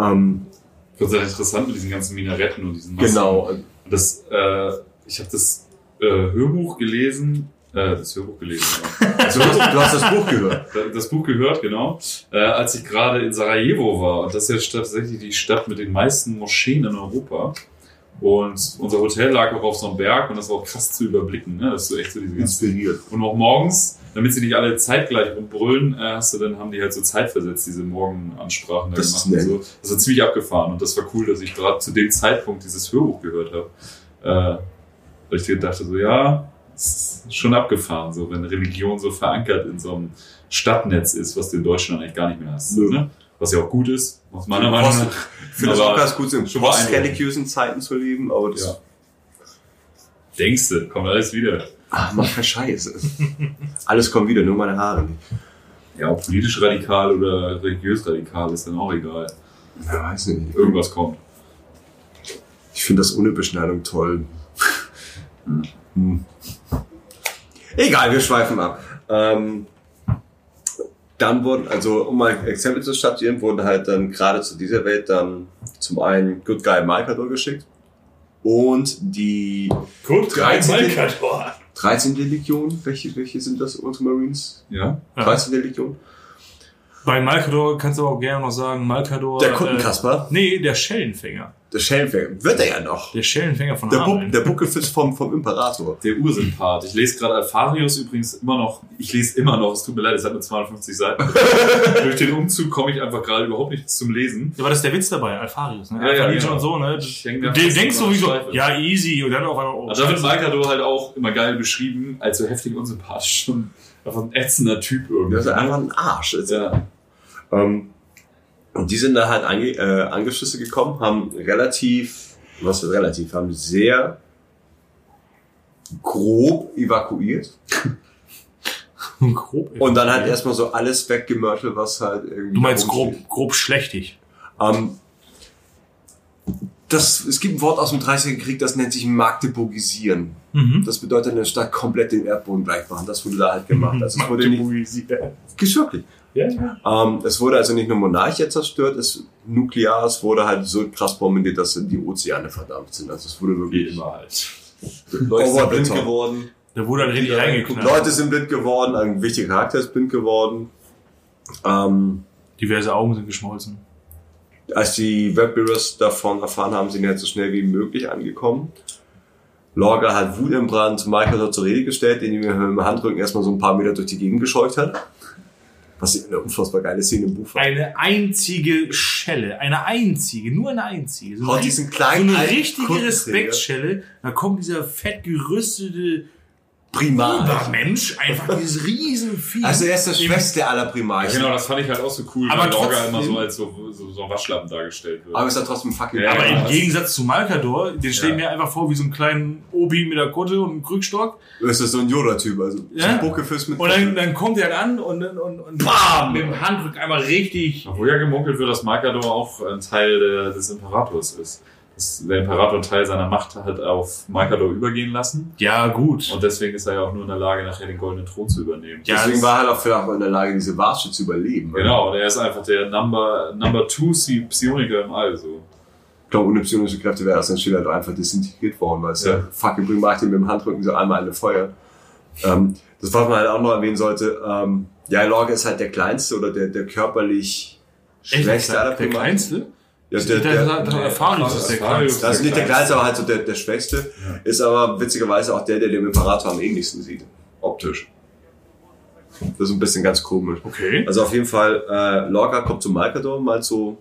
Ähm, Ich finde es interessant mit diesen ganzen Minaretten und diesen genau. Und Das, äh, ich habe das äh, Hörbuch gelesen, äh, das Hörbuch gelesen, ja. Also, du, hast, das Buch gehört. das Buch gehört, genau, äh, als ich gerade in Sarajevo war. Und das ist ja tatsächlich die Stadt mit den meisten Moscheen in Europa. Und unser Hotel lag auch auf so einem Berg und das war auch krass zu überblicken. Ne? Das ist so echt so diese Inspiriert. Und auch morgens, damit sie nicht alle zeitgleich rumbrüllen, äh, hast du dann, haben die halt so zeitversetzt, diese Morgenansprachen da Das gemacht ist so. Das war ziemlich abgefahren und das war cool, dass ich gerade zu dem Zeitpunkt dieses Hörbuch gehört habe. Äh, weil ich dir dachte so, ja, es ist schon abgefahren, so wenn Religion so verankert in so einem Stadtnetz ist, was du in Deutschland eigentlich gar nicht mehr hast. Nö. Ne? Was ja auch gut ist, aus meiner Meinung nach. Ich finde es auch ganz gut, in schon postreligiösen Zeiten zu leben, aber das Ja. Denkst du, kommt alles wieder. Ach, mach keinen Scheiß. Alles kommt wieder, nur meine Haare nicht. Ja, ob politisch radikal oder religiös radikal ist dann auch egal. Ja, weiß nicht. Irgendwas kommt. Ich finde das ohne Beschneidung toll. Hm. Egal, wir schweifen ab. Ähm, dann wurden, also um mal Exempel zu statuieren, wurden halt dann gerade zu dieser Welt dann zum einen Good Guy Malkador geschickt und die Gut, 13. Malkador. 13. Legion. Welche, welche sind das Ultramarines? Ja? Ja. 13. Legion? Bei Malkador kannst du aber auch gerne noch sagen, Malkador. Der Kundenkasper. Äh, nee, der Schellenfänger. Der Schellenfänger. Wird er ja noch. Der Schellenfänger von Der, Bu Hameln. der Buckelfisch vom, vom Imperator. Der Ursympath. Ich lese gerade Alpharius übrigens immer noch. Ich lese immer noch, es tut mir leid, es hat nur 250 Seiten. Durch den Umzug komme ich einfach gerade überhaupt nicht zum Lesen. Ja, aber das ist der Witz dabei, Alpharius, ne? Ja, ja, Alpha genau. und so, ne? Ich häng Du da de- fast denkst über sowieso, ja, easy, und dann auf einmal, oh, da wird. Malkador halt auch immer geil beschrieben, als so heftig unsympathisch. Einfach ein ätzender Typ irgendwie. Das ist einfach ein Arsch. Also, ja. Ähm, und die sind da halt ange äh, angeschüsse gekommen, haben relativ, was für relativ, haben sehr grob evakuiert grob. und dann halt erstmal so alles weggemörtelt, was halt irgendwie. Du meinst grob, grob schlechtig. Ähm, das, es gibt ein Wort aus dem 30. Krieg, das nennt sich Magdeburgisieren. Mhm. Das bedeutet, eine Stadt komplett den Erdboden gleich machen. Das wurde da halt gemacht. Also es wurde nicht, wirklich. Ja, ja. Ähm, es wurde also nicht nur Monarchia zerstört, es nuklear, es wurde halt so krass bombardiert, dass die Ozeane verdammt sind. Also es wurde Wie wirklich. immer halt. Leute sind the blind geworden. Da wurde halt richtig Ja, reingeknallt. Leute sind blind geworden, ein wichtiger Charakter ist blind geworden. Ähm, Diverse Augen sind geschmolzen. als die Webbearers davon erfahren haben, sind die halt so schnell wie möglich angekommen. Lorga hat Wut im Brand Michael dort zur Rede gestellt, den er mit dem Handrücken erstmal so ein paar Meter durch die Gegend gescheucht hat. Was eine unfassbar geile Szene im Buch war. Eine einzige Schelle, eine einzige, nur eine einzige. So, eine, diesen so kleinen eine alten richtige. Respektschelle. Da kommt dieser fett gerüstete Primal. Übermensch, einfach dieses Riesenvieh. Also er ist der Schwächste aller Primarchen. Genau, das fand ich halt auch so cool, Aber weil Lorga trotzdem- immer so als so, so, so ein Waschlappen dargestellt wird. Aber ist er trotzdem fucking Ja, Aber ja. im Gegensatz zu Malkador, den stelle ich mir einfach vor wie so einen kleinen Obi mit der Kutte und einem Krückstock. ist das so ein Yoda-Typ, also Ja. so ein Buckelfisch mit Und dann, dann kommt er an und, und, und Bam! mit dem Handrück einmal richtig. Obwohl ja gemunkelt wird, dass Malkador auch ein Teil des Imperators ist. Der Imperator einen Teil seiner Macht hat auf Malkador übergehen lassen. Ja, gut. Und deswegen ist er ja auch nur in der Lage, nachher den goldenen Thron zu übernehmen. Ja, Deswegen war er halt auch vielleicht auch in der Lage, diese Warsche zu überleben. Genau, und er ist einfach der Number, Number Two Psi- Psioniker im All, so. Ich glaube, ohne psionische Kräfte wäre das Schiller doch einfach desintegriert worden, weil es Ja. ja. fucking bringt macht ihn mit dem Handrücken so einmal eine Feuer. Ähm, das, was man halt auch noch erwähnen sollte, ähm, ja, Lorga ist halt der kleinste oder der, der körperlich Echt, schwächste aller der Primaten. kleinste? Ja, Der, der, der, der Erfahrung ist der kleinste. das ist nicht der kleinste, aber halt so der, der schwächste. Ist aber witzigerweise auch der, der dem Imperator am ähnlichsten sieht. Optisch. Das ist ein bisschen ganz komisch. Okay. Also auf jeden Fall, äh, Lorca kommt zu Malkador, meint so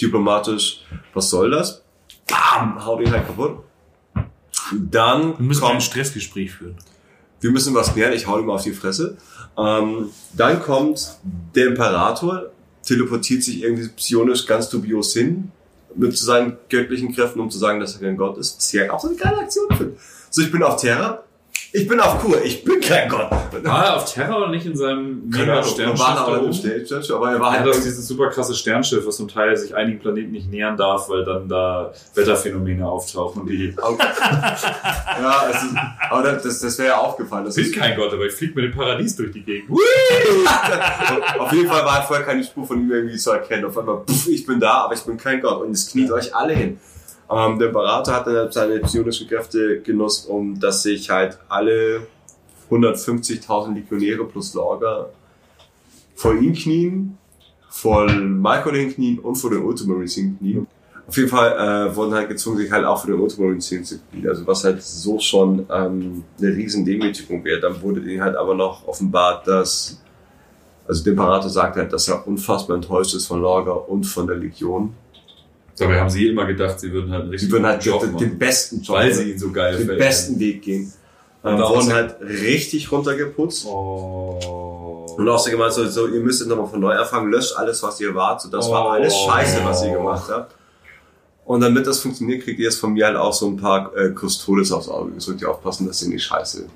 diplomatisch, was soll das? Bam, haut ihn halt kaputt. Dann Wir müssen ein kommt, Stressgespräch führen. wir müssen was klären, ich hau ihm auf die Fresse. Ähm, dann kommt der Imperator, teleportiert sich irgendwie psionisch ganz dubios hin, mit seinen göttlichen Kräften, um zu sagen, dass er kein Gott ist. Was ich ja auch so eine geile Aktion finde. So, ich bin auf Terra, ich bin auf Kur, ich bin kein Gott. War er auf Terra oder nicht in seinem Keine Ahnung, Sternschiff war da aber er war Er halt hat auch dieses super krasse Sternschiff, was zum Teil sich einigen Planeten nicht nähern darf, weil dann da Wetterphänomene auftauchen. Die Ja, es ist, aber das, das, das wäre ja aufgefallen. Das sind ist, kein Gott, aber ich fliege mit dem Paradies durch die Gegend. auf jeden Fall war vorher keine Spur von ihm irgendwie zu erkennen. Auf einmal, pff, ich bin da, aber ich bin kein Gott. Und es kniet euch alle hin. Ähm, der Berater hat dann seine psionischen Kräfte genutzt, um dass sich halt alle 150.000 Legionäre plus Lorga vor ihm knien, vor Michael hinknien und vor den Ultramarines hinknien. Auf jeden Fall äh, wurden halt gezwungen, sich halt auch für den Ultramarines hinzuknien. Also was halt so schon ähm, eine riesen Demütigung wäre. Dann wurde ihnen halt aber noch offenbart, dass also der Imperator sagt halt, dass er unfassbar enttäuscht ist von Lorga und von der Legion. Dabei haben sie immer gedacht, sie würden halt einen Sie richtig würden halt Job den, den besten Job, weil sie ihn so geil den finden. besten Weg gehen. Ähm, Und da wurden halt richtig runtergeputzt. Oh. Und auch so gemeint, so, so, ihr müsst jetzt nochmal von neu anfangen, löscht alles, was ihr wart. So, das war Oh. alles scheiße, was ihr gemacht habt. Und damit das funktioniert, kriegt ihr jetzt von mir halt auch so ein paar äh, Custodes aufs Auge. Ihr sollt ihr aufpassen, dass ihr nicht scheiße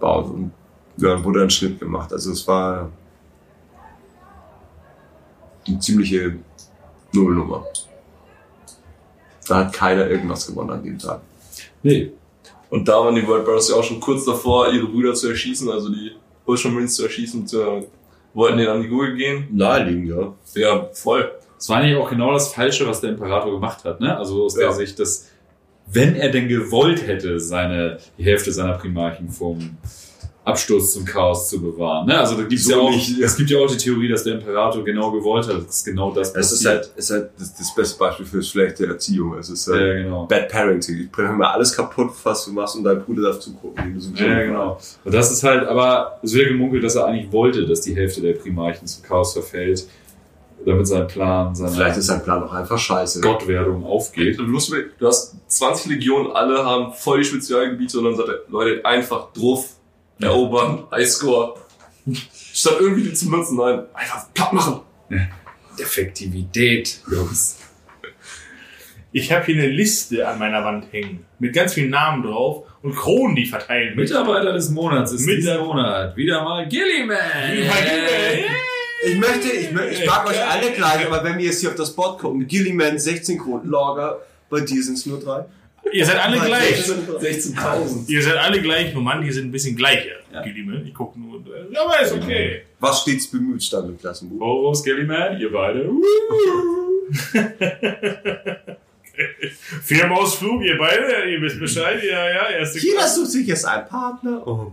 baut. Und ja, dann wurde ein Schnitt gemacht. Also es war eine ziemliche Nullnummer. Da hat keiner irgendwas gewonnen an dem Tag. Nee. Und da waren die World Brothers ja auch schon kurz davor, ihre Brüder zu erschießen, also die Ultramarines zu erschießen, zu, wollten denen an die Gurgel gehen. Naheliegend, ja. Ja, voll. Das war eigentlich auch genau das Falsche, was der Imperator gemacht hat, ne? Also aus der Ja. Sicht, dass wenn er denn gewollt hätte, seine, die Hälfte seiner Primarchen vom Absturz zum Chaos zu bewahren. Ne? Also da gibt's So ja auch, nicht. es gibt ja auch die Theorie, dass der Imperator genau gewollt hat, dass genau das Es ist halt, es ist halt das, das beste Beispiel für schlechte Erziehung. Es ist halt ja, genau. Bad Parenting. Ich bringe mal alles kaputt, was du machst und dein Bruder darf zugucken. so Ja, genau. Und das ist halt, aber es wird gemunkelt, dass er eigentlich wollte, dass die Hälfte der Primarchen zum Chaos verfällt, damit sein Plan, seine Vielleicht ist sein Plan auch einfach scheiße. Gottwerdung aufgeht. Du hast 20 Legionen, alle haben voll die Spezialgebiete und dann sagt er, Leute, einfach drauf, erobern, Highscore. Statt irgendwie die zu nutzen, nein, einfach platt machen. Effektivität, Jungs. Ich habe hier eine Liste an meiner Wand hängen mit ganz vielen Namen drauf und Kronen, die verteilen. Mitarbeiter des Monats ist Mit- dieser Monat wieder mal Gilliman. Ich möchte, ich, möchte, ich mag euch alle gleich, aber wenn wir jetzt hier auf das Board gucken, Gilliman 16 Kronen, Lager, bei dir sind es nur drei. Ihr seid alle gleich. dir sind drei. 16.000. Ihr seid alle gleich, nur Mann, die sind ein bisschen gleicher. Ja. Gilliman. Ich gucke nur. äh, Aber ist okay. Was stets bemüht stand im Klassenbuch. Boros, Gilliman, ihr beide. Firmausflug, ihr beide, ihr wisst Bescheid. Ja, ja, erste Jeder sucht sich jetzt einen Partner. Oh.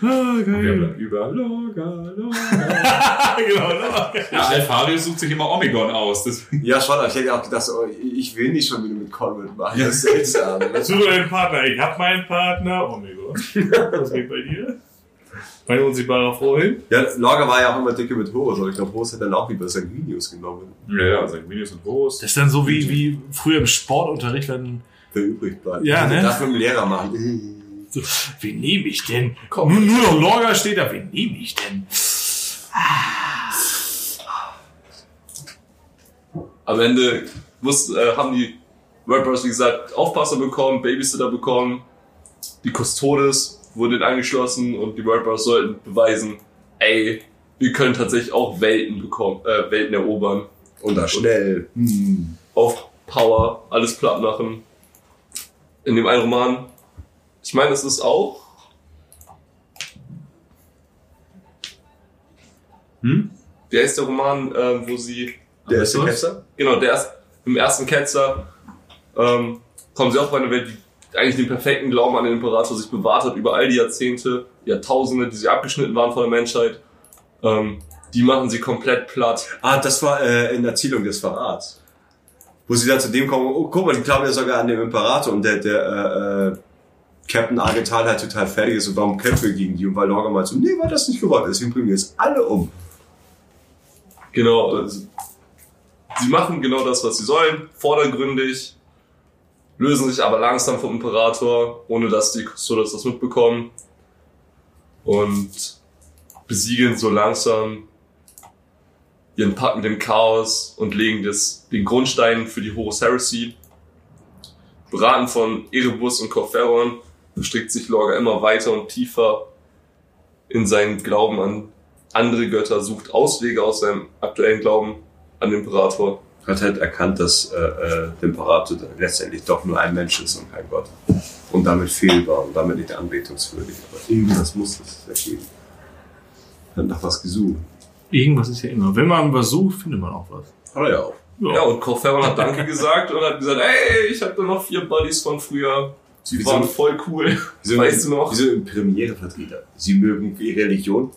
Wir bleiben über Loga, Loga. genau, ne? Ja, Alfarius sucht sich immer Omega aus. Das Ja, schon, aber ich hätte auch gedacht, so, ich will nicht schon wieder mit Conrad machen. Das ist seltsam. Such dir einen Partner. Ich hab meinen Partner. Oh mein Gott. Was geht bei dir? Mein unsichtbarer Freund. Ja, Lager war ja auch immer dicke mit Horus, aber ich glaube, Horus hat dann auch lieber Sanguinius genommen, ja, ja, Sanguinius und Boros. Das ist dann so wie, wie früher im Sportunterricht dann. wer übrig bleibt. Ja, Also ne? Darf mit dem Lehrer machen. So, wen nehme ich denn? Nur, nur noch Lorga steht da. Wen nehme ich denn? Am Ende muss, äh, haben die Brothers, wie gesagt, Aufpasser bekommen, Babysitter bekommen, die Custodes wurden angeschlossen und die Brothers sollten beweisen, ey, wir können tatsächlich auch Welten bekommen, äh, Welten erobern. Und da schnell. Auf Power, alles platt machen. In dem einen Roman, ich meine, es ist auch. Hm? Wie heißt der Roman, ähm, wo sie. Der erste? Ketzer? Genau, der ist im ersten Ketzer ähm, kommen sie auch bei einer Welt, die eigentlich den perfekten Glauben an den Imperator sich bewahrt hat über all die Jahrzehnte, Jahrtausende, die sie abgeschnitten waren von der Menschheit. Ähm, die machen sie komplett platt. Ah, das war äh, in Erzählung des Verrats. Wo sie dann zu dem kommen, oh, guck mal, die glauben ja sogar an den Imperator und der, der äh, äh, Captain Argental halt total fertig ist und warum kämpfen wir gegen die? Und weil Lorga mal so, nee, war das nicht gewollt, deswegen bringen wir jetzt alle um. Genau. das- Sie machen genau das, was sie sollen, vordergründig, lösen sich aber langsam vom Imperator, ohne dass die Custodes das mitbekommen. Und besiegeln so langsam ihren Pakt mit dem Chaos und legen das, den Grundstein für die Horus Heresy. Beraten von Erebus und Corferon verstrickt sich Lorga immer weiter und tiefer in seinen Glauben an andere Götter, sucht Auswege aus seinem aktuellen Glauben an den Imperator. Hat halt erkannt, dass äh, äh, der Imperator letztendlich doch nur ein Mensch ist und kein Gott. Und damit fehlbar und damit nicht anbetungswürdig. Aber irgendwas muss es ergeben. Hat nach was gesucht. Irgendwas ist ja immer. Wenn man was sucht, findet man auch was. Hat er ja auch. Ja, und Corferon hat Danke gesagt und hat gesagt, ey, ich hab da noch vier Buddies von früher. Die Wie waren so- voll cool. So, Weißt du noch? Wie so ein Premierevertreter. Sie mögen ihre Religion.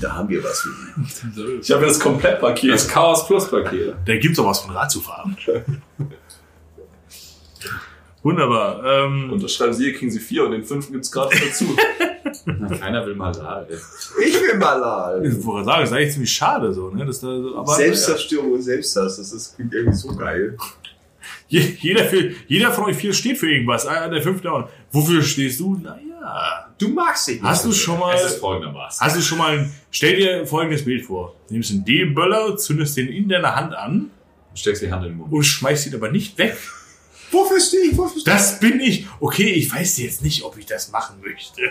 Da haben wir was für sie. Ich habe das Komplettpaket. Das Chaos Plus Paket. Da gibt's auch was von Rad zu fahren. Wunderbar. Ähm, Unterschreiben Sie, hier kriegen Sie vier und den fünften gibt's gratis dazu. Keiner will mal. Ey. Ich will mal an. ich wollte sagen, ist eigentlich ziemlich schade so, ne? Dass da, aber, Selbstzerstörung und Selbsthass, das ist klingt irgendwie so geil. Je- Jeder, für, jeder von euch vier steht für irgendwas. Ah, Der fünfte auch. Wofür stehst du? Naja. Du magst dich nicht. Hast du schon mal. Es ist folgendermaßen. Hast du schon mal. Stell dir folgendes Bild vor. Du nimmst einen D-Böller, zündest den in deiner Hand an Du steckst die Hand in den Mund. und schmeißt ihn aber nicht weg. Wofür stehe ich? Wofür stehe Das bin ich. Okay, ich weiß jetzt nicht, ob ich das machen möchte.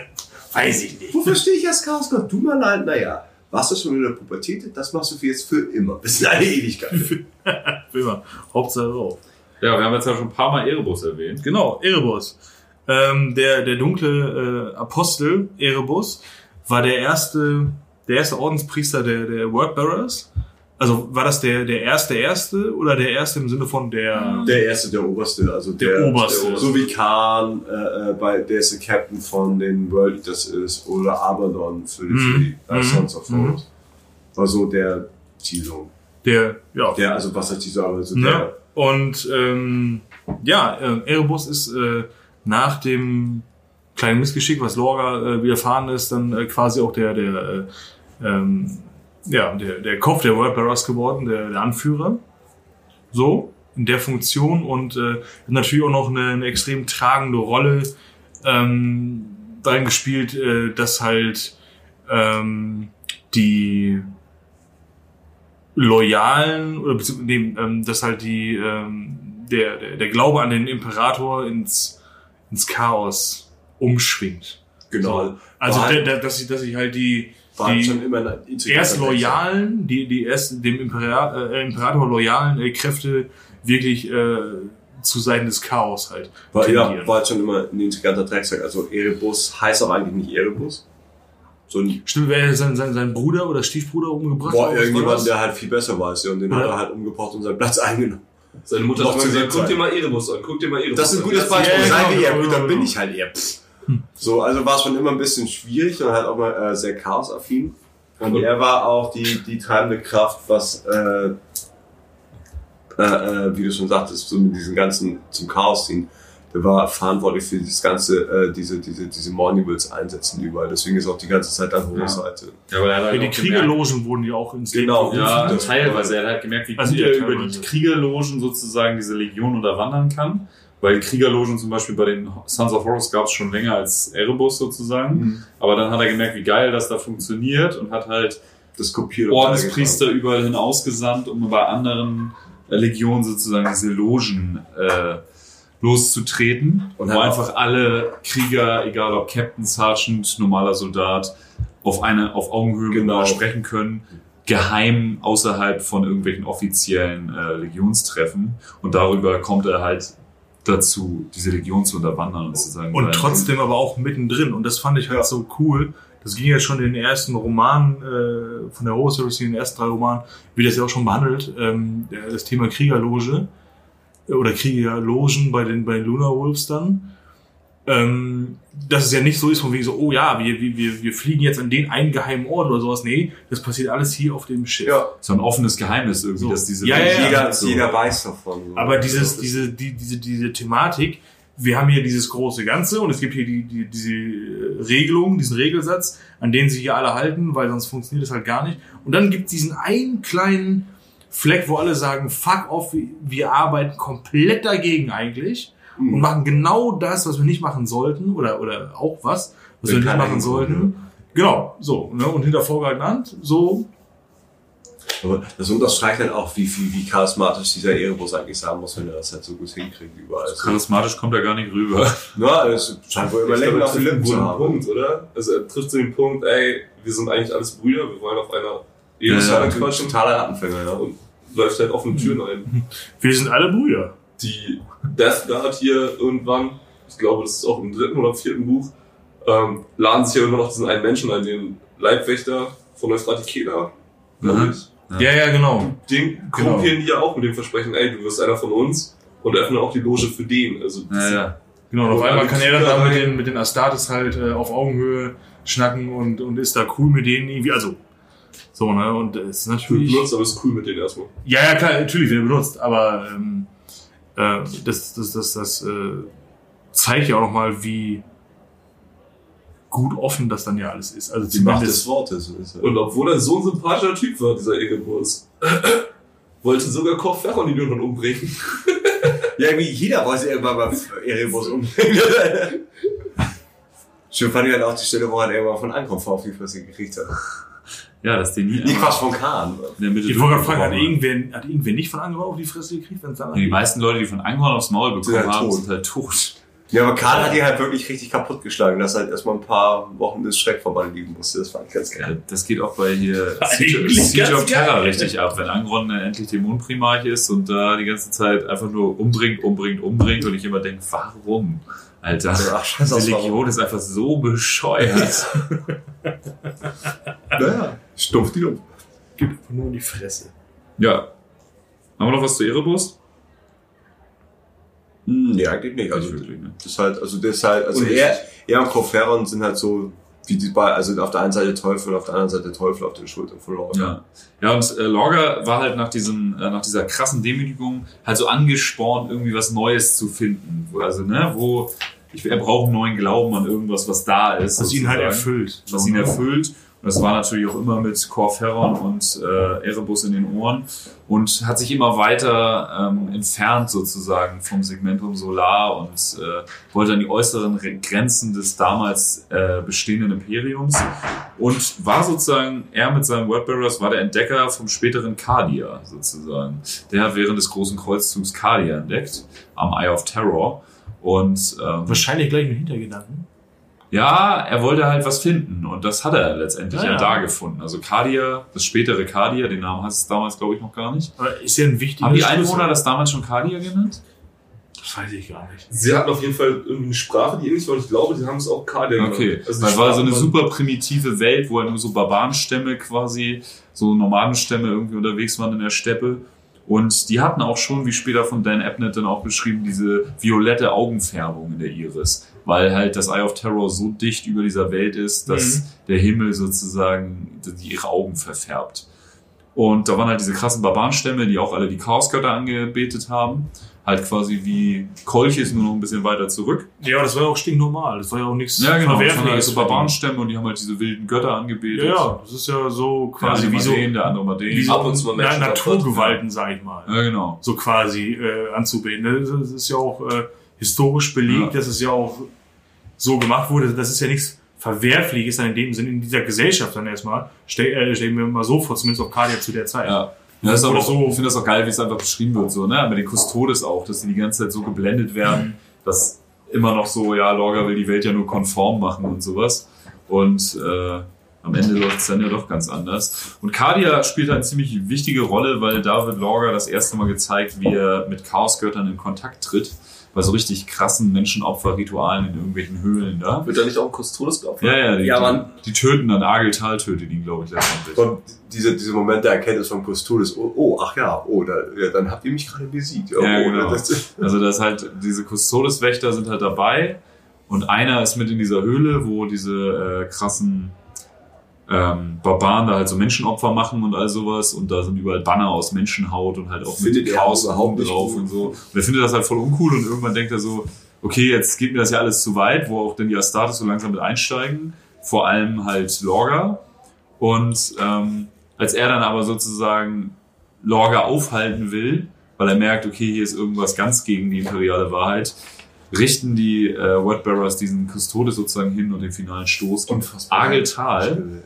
Weiß ich nicht. Wofür stehe ich als Chaosgott? Du mal leid, naja. Warst du schon in der Pubertät? Das machst du für jetzt für immer. Bis in eine Ewigkeit. Immer. Hauptsache drauf. Ja, wir haben jetzt ja schon ein paar Mal Erebus erwähnt. Genau, Erebus. Ähm, der, der dunkle äh, Apostel Erebus war der erste, der erste Ordenspriester der, der Wordbearers. Also war das der, der erste erste oder der erste im Sinne von der Der erste, der oberste, also der, Der Oberste. So wie Khan, äh, äh, bei, der ist der Captain von den World Eaters ist, oder Abaddon für die, für die äh, Mhm. Sons of Mhm. Horus. War so der Zielung. der ja Der, also was heißt die so, aber so Ne? der. Und ähm, ja, äh, Erebus ist äh, nach dem kleinen Missgeschick, was Lorga äh, widerfahren ist, dann äh, quasi auch der, der, äh, ähm, ja, der, der Kopf der Worldbearers geworden, der, der Anführer. So, in der Funktion und äh, natürlich auch noch eine, eine extrem tragende Rolle ähm, darin gespielt, äh, dass halt ähm, die Loyalen oder beziehungsweise nee, ähm, dass halt die ähm, der, der der Glaube an den Imperator ins ins Chaos umschwingt. Genau. So. Also da, da, dass ich dass ich halt die die erst loyalen, die die erst dem Imperator, äh, Imperator loyalen äh, Kräfte wirklich äh, zu Seiten des Chaos halt. War, ja, war halt schon immer ein integranter Drecksack. Also Erebus heißt auch eigentlich nicht Erebus. So ein Stimmt, wer sein, sein, sein Bruder oder Stiefbruder umgebracht? Boah, irgendjemand, der halt viel besser weiß, ja, und den Ja. hat er halt umgebracht und seinen Platz eingenommen. Seine Mutter hat gesagt, guck dir mal Erebus an, guck dir mal Erebus Das ist ein an. gutes Beispiel. Ja, Sei genau, wie er, gut, dann bin ich halt eher. Pff. So, also war es schon immer ein bisschen schwierig und halt auch mal äh, sehr chaosaffin. Und er war auch die, die treibende Kraft, was, äh, äh, äh, wie du schon sagtest, so mit diesen ganzen zum Chaos ziehen. Der war verantwortlich für das ganze, äh, diese, diese, diese Morningwills einsetzen überall. Deswegen ist auch die ganze Zeit an Ja. Seite. Ja, aber er hat Ja, halt die Kriegerlogen wurden ja auch ins Leben Genau. gerufen. Ja, teilweise. Er hat halt gemerkt, wie Also gut er über die Kriegerlogen sozusagen diese Legion unterwandern kann. Weil Kriegerlogen zum Beispiel bei den Sons of Horus gab es schon länger als Erebus sozusagen. Aber dann hat er gemerkt, wie geil das da funktioniert und hat halt Das kopiert und Ordenspriester überall hin ausgesandt, um bei anderen Legionen sozusagen diese Logen äh, loszutreten. Und wo einfach alle Krieger, egal ob Captain, Sergeant, normaler Soldat, auf eine auf Augenhöhe Genau. sprechen können. geheim außerhalb von irgendwelchen offiziellen äh, Legionstreffen und darüber kommt er halt dazu, diese Legion zu unterwandern und zu sagen, Und trotzdem aber auch mittendrin. Und das fand ich halt so cool. Das ging ja schon in den ersten Romanen äh, von der Horus Heresy, in den ersten drei Romanen, wie das ja auch schon behandelt, ähm, das Thema Kriegerloge oder Kriegerlogen bei den, bei den Lunar Wolves dann. Ähm, dass es ja nicht so ist, von wegen so, oh ja, wir, wir, wir wir fliegen jetzt an den einen geheimen Ort oder sowas. Nee, das passiert alles hier auf dem Schiff. Ja, so ein offenes Geheimnis irgendwie, So. dass diese Ja, ja, ja. jeder, so. jeder weiß davon. so. Aber dieses, Das ist- diese, die, diese, diese Thematik, wir haben hier dieses große Ganze und es gibt hier die, die, diese äh, Regelung, diesen Regelsatz, an den sich hier alle halten, weil sonst funktioniert es halt gar nicht. Und dann gibt es diesen einen kleinen Fleck, wo alle sagen, fuck off, wir- wir arbeiten komplett dagegen eigentlich und machen genau das, was wir nicht machen sollten oder, oder auch was, was Wenn wir nicht machen sollten. Genau, so. Ne? Und hinter vorgehaltener Hand, so Aber das unterstreicht dann auch, wie, wie, wie charismatisch dieser Erebus eigentlich sein muss, wenn er das halt so gut hinkriegt überall. Charismatisch kommt er gar nicht rüber. Na, es scheint wohl immer länger auf den trifft Lippen zu haben. Punkt, oder? Also er trifft so den Punkt, ey, wir sind eigentlich alles Brüder, wir wollen auf einer Ja, ja, ja, Ein quatschen totaler Rattenfänger, ja. und läuft halt offene Türen ein. wir sind alle Brüder. Die Death Guard hier irgendwann, ich glaube, das ist auch im dritten oder vierten Buch, ähm, laden sich ja immer noch diesen einen Menschen ein, den Leibwächter von Euphratikeda, glaube Mhm. ich. Ja, ja, genau. Den Genau. korrumpieren die ja auch mit dem Versprechen, ey, du wirst einer von uns und öffnen auch die Loge für den. Also Ja, ja. Genau, und auf Und einmal kann er dann da mit den, mit den Astartes halt äh, auf Augenhöhe schnacken und, und ist da cool mit denen irgendwie. Also, so, ne? Und es ist natürlich. benutzt, aber ist cool mit denen erstmal. Ja, ja, klar, natürlich wird er benutzt, aber ähm, äh, das, das, das, das äh, zeigt ja auch nochmal, wie gut offen das dann ja alles ist. Also Die Macht des Wortes. Ist Und obwohl er so ein sympathischer Typ war, dieser Erebus, wollte sogar Koch Ferron die irgendwann umbringen. Ja, wie jeder wollte irgendwann mal Erebus umbringen. Schön fand ich halt auch die Stelle, wo er irgendwann von Ankunft auf die Fresse gekriegt hat. Ja, dass die nie Die Quatsch von Kahn. in der Mitte Ich wollte gerade fragen, hat irgendwer, hat irgendwer nicht von Angehör auf die Fresse gekriegt, wenn es dann Die meisten Leute, die von Anghorn aufs Maul bekommen Sind halt haben, tot. sind halt tot. Ja, aber Kahn hat die halt wirklich richtig kaputt geschlagen, dass halt erstmal ein paar Wochen des Schreckverband liegen musste. Das fand ich ganz Ja, geil. das geht auch bei hier Siege, Siege of Terror geil. richtig ab, wenn Angron äh, endlich Dämonenprimarch ist und da die ganze Zeit einfach nur umbringt, umbringt, umbringt und ich immer denke, warum? Alter, Ach, scheiße, diese warum? Legion ist einfach so bescheuert. Naja, stumpf die um. gibt einfach nur in die Fresse. ja. Haben wir noch was zu Erebus? Hm, Nee, eigentlich nicht. Also, wirklich, ne? das ist halt, also das ist halt, also Und er, er und Corferon sind halt so, wie die beiden, also auf der einen Seite Teufel und auf der anderen Seite Teufel auf den Schultern von Lorca. Ja. Ja, und äh, Lorga war halt nach, diesem, äh, nach dieser krassen Demütigung halt so angespornt, irgendwie was Neues zu finden. Also, ne, wo ich, er braucht einen neuen Glauben an irgendwas, was da ist. Was ihn halt erfüllt. was ihn ne? erfüllt. Das war natürlich auch immer mit Corferon und äh, Erebus in den Ohren und hat sich immer weiter ähm, entfernt sozusagen vom Segmentum Solar und äh, wollte an die äußeren Re- Grenzen des damals äh, bestehenden Imperiums und war sozusagen, er mit seinen Wordbearers war der Entdecker vom späteren Cardia sozusagen. Der hat während des großen Kreuzzugs Cardia entdeckt, am Eye of Terror. Und ähm, Wahrscheinlich gleich mit Hintergedanken. Ja, er wollte halt was finden und das hat er letztendlich Ja, ja, ja. da gefunden. Also Cardia, das spätere Cardia, den Namen hat es damals glaube ich noch gar nicht. Aber ist ja ein wichtiger Haben die. Einwohner das damals schon Cardia genannt? Das weiß ich gar nicht. Sie hatten auf jeden Fall irgendwie eine Sprache, die ähnlich war. und Ich glaube, sie haben es auch Kadia Okay, Also es war so eine super primitive Welt, wo halt nur so Barbarenstämme quasi, so Nomadenstämme irgendwie unterwegs waren in der Steppe. Und die hatten auch schon, wie später von Dan Abnett dann auch beschrieben, diese violette Augenfärbung in der Iris. Weil halt das Eye of Terror so dicht über dieser Welt ist, dass Mhm. der Himmel sozusagen die ihre Augen verfärbt. Und da waren halt diese krassen Barbarenstämme, die auch alle die Chaosgötter angebetet haben. Halt quasi wie Kolchis, nur noch ein bisschen weiter zurück. Ja, aber das war ja auch stinknormal. Das war ja auch nichts Ja, genau. Das waren halt Verwerfliches. so Barbarenstämme und die haben halt diese wilden Götter angebetet. Ja, ja, das ist ja so Der quasi eine wie so, den, der andere mal den. wie so Ab und zu mal Naturgewalten, sag ich mal. Ja, genau. So quasi äh, anzubeten. Das ist- Das ist ja auch äh, historisch belegt, Ja. dass es ja auch so gemacht wurde. Das ist ja nichts Verwerfliches dann in dem Sinne in dieser Gesellschaft dann erstmal. Stell, äh, stell mir mal so vor, zumindest auf Cardia zu der Zeit. Ja. Ja, das ist aber auch, so. Ich finde das auch geil, wie es einfach beschrieben wird, so, ne? Mit den Custodes auch, dass die die ganze Zeit so geblendet werden, dass immer noch so, ja, Lorga will die Welt ja nur konform machen und sowas. Und äh, am Ende läuft es dann ja doch ganz anders. Und Cardia spielt eine ziemlich wichtige Rolle, weil David Lorga das erste Mal gezeigt, wie er mit Chaosgöttern in Kontakt tritt. Bei so richtig krassen Menschenopferritualen in irgendwelchen Höhlen da. Wird da nicht auch ein Kustodes geopfert? Ja, ja, die, Ja, Mann. die, die töten dann Ageltal, tötet ihn, glaube ich, letztendlich. Und diese, diese Moment der Erkenntnis von Custodes, oh, oh, ach ja, oh, da, ja, dann habt ihr mich gerade besiegt. Ja, Ja, oh, genau. das, Also das halt, diese Custodes-Wächter sind halt dabei und einer ist mit in dieser Höhle, wo diese äh, krassen ähm, Barbaren da halt so Menschenopfer machen und all sowas und da sind überall Banner aus Menschenhaut und halt auch Findet mit Chaos drauf gut. und so. Und er findet das halt voll uncool und irgendwann denkt er so, okay, jetzt geht mir das ja alles zu weit, wo auch dann die Astartes so langsam mit einsteigen, vor allem halt Lorga und ähm, als er dann aber sozusagen Lorga aufhalten will, weil er merkt, okay, hier ist irgendwas ganz gegen die imperiale Wahrheit, richten die äh, Wordbearers diesen Custodes sozusagen hin und den finalen Stoß. Und Ageltal,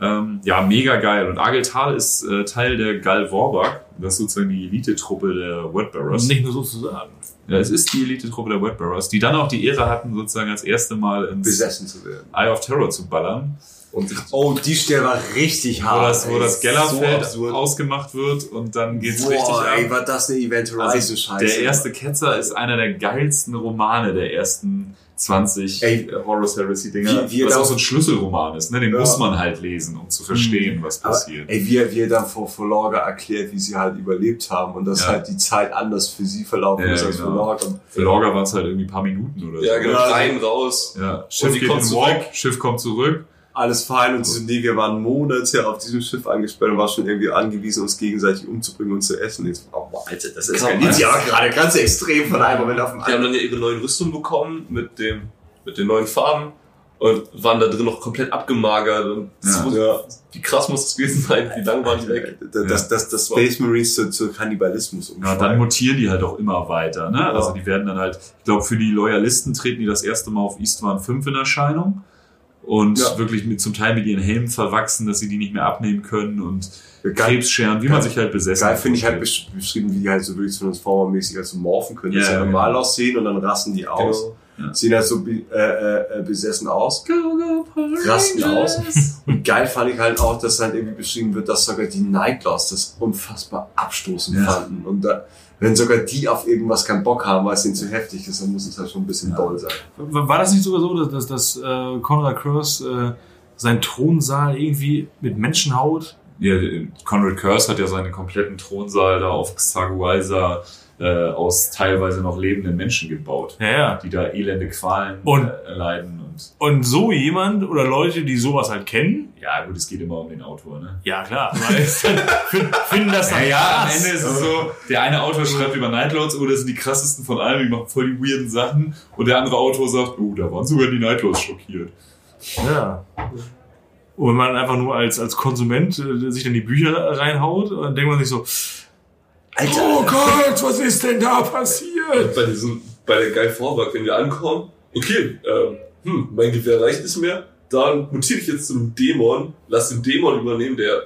ähm, ja, mega geil. Und Ageltal ist äh, Teil der Gal Vorbak. Das ist sozusagen die Elite-Truppe der Wordbearers. Nicht nur sozusagen. Ja, es ist die Elite-Truppe der Wordbearers, die dann auch die Ehre hatten, sozusagen als erste Mal ins besessen zu werden. Eye of Terror zu ballern. Und Oh, die Stelle war richtig Wo hart. das, wo ey. das So Gellerfeld absurd. ausgemacht wird und dann geht's Boah, richtig ey, ab. war das eine Event Horizon Also, Scheiße. der erste Ketzer ist einer der geilsten Romane der ersten 20 Ey, Horus Heresy Dinger. wie- wie was auch so ein Schlüsselroman ist, ne? Den Ja. muss man halt lesen, um zu verstehen, was Aber, passiert. ey, wie er, wie er dann vor, vor Lorga erklärt, wie sie halt überlebt haben und dass Ja. halt die Zeit anders für sie verlaufen Ja, ist als genau. für Lorga. Und Für Lorga waren es halt irgendwie ein paar Minuten oder ja, so. genau, Ja, rein, raus. Ja, Schiff die geht kommt in zurück. Schiff kommt zurück. Alles fein und so, nee, wir waren Monate auf diesem Schiff angesperrt und waren schon irgendwie angewiesen, uns gegenseitig umzubringen und zu essen. Jetzt, oh, Alter, das eskaliert ja gerade ganz extrem von einem Moment auf den Die haben anderen. dann ja ihre neuen Rüstungen bekommen mit dem, mit den neuen Farben und waren da drin noch komplett abgemagert und Ja. muss- Ja, wie krass muss das gewesen sein, wie lang waren die weg? das, das, das, das Space Marines zu, zu Kannibalismus Ja, umschreiben. dann mutieren die halt auch immer weiter. Ne? Ja. Also die werden dann halt, ich glaube, für die Loyalisten treten die das erste Mal auf Istvan 5 in Erscheinung. Und Ja. wirklich mit, zum Teil mit ihren Helmen verwachsen, dass sie die nicht mehr abnehmen können und Geil- Krebsscheren, wie man sich halt besessen Geil finde ich halt beschrieben, wie die halt so wirklich Transformer-mäßig halt so morphen können. Ja, dass sie ja, normal genau. aussehen und dann rasten die aus. Genau. Sehen halt so be- äh, äh, besessen aus. rasten aus. Und geil fand ich halt auch, dass halt irgendwie beschrieben wird, dass sogar die Nightlaws das unfassbar abstoßend Ja. fanden. Und da, wenn sogar die auf irgendwas keinen Bock haben, weil es ihnen zu heftig ist, dann muss es halt schon ein bisschen Ja. doll sein. War das nicht sogar so, dass, dass, dass äh, Conrad Cross äh, seinen Thronsaal irgendwie mit Menschenhaut Ja, Conrad Curse hat ja seinen kompletten Thronsaal da auf Xaguaiza äh, aus teilweise noch lebenden Menschen gebaut, Ja, ja. die da elende Qualen Und- äh, erleiden. Und so jemand oder Leute, die sowas halt kennen, ja, gut, es geht immer um den Autor, ne? ja klar, dann finden, das dann Ja, ja, am. Ende ist es so, der eine Autor schreibt über Nightlords, oh, das sind die krassesten von allen, die machen voll die weirden Sachen. Und der andere Autor sagt, oh, da waren sogar die Nightlords schockiert. Ja. Und wenn man einfach nur als, als Konsument äh, sich dann die Bücher reinhaut, dann denkt man sich so, Alter, oh Gott, was ist denn da passiert? Bei diesem, bei der Geil Vorwerk, wenn wir ankommen, okay, ähm, hm, mein Gewehr reicht nicht mehr, dann mutiere ich jetzt zu einem Dämon, lass den Dämon übernehmen, der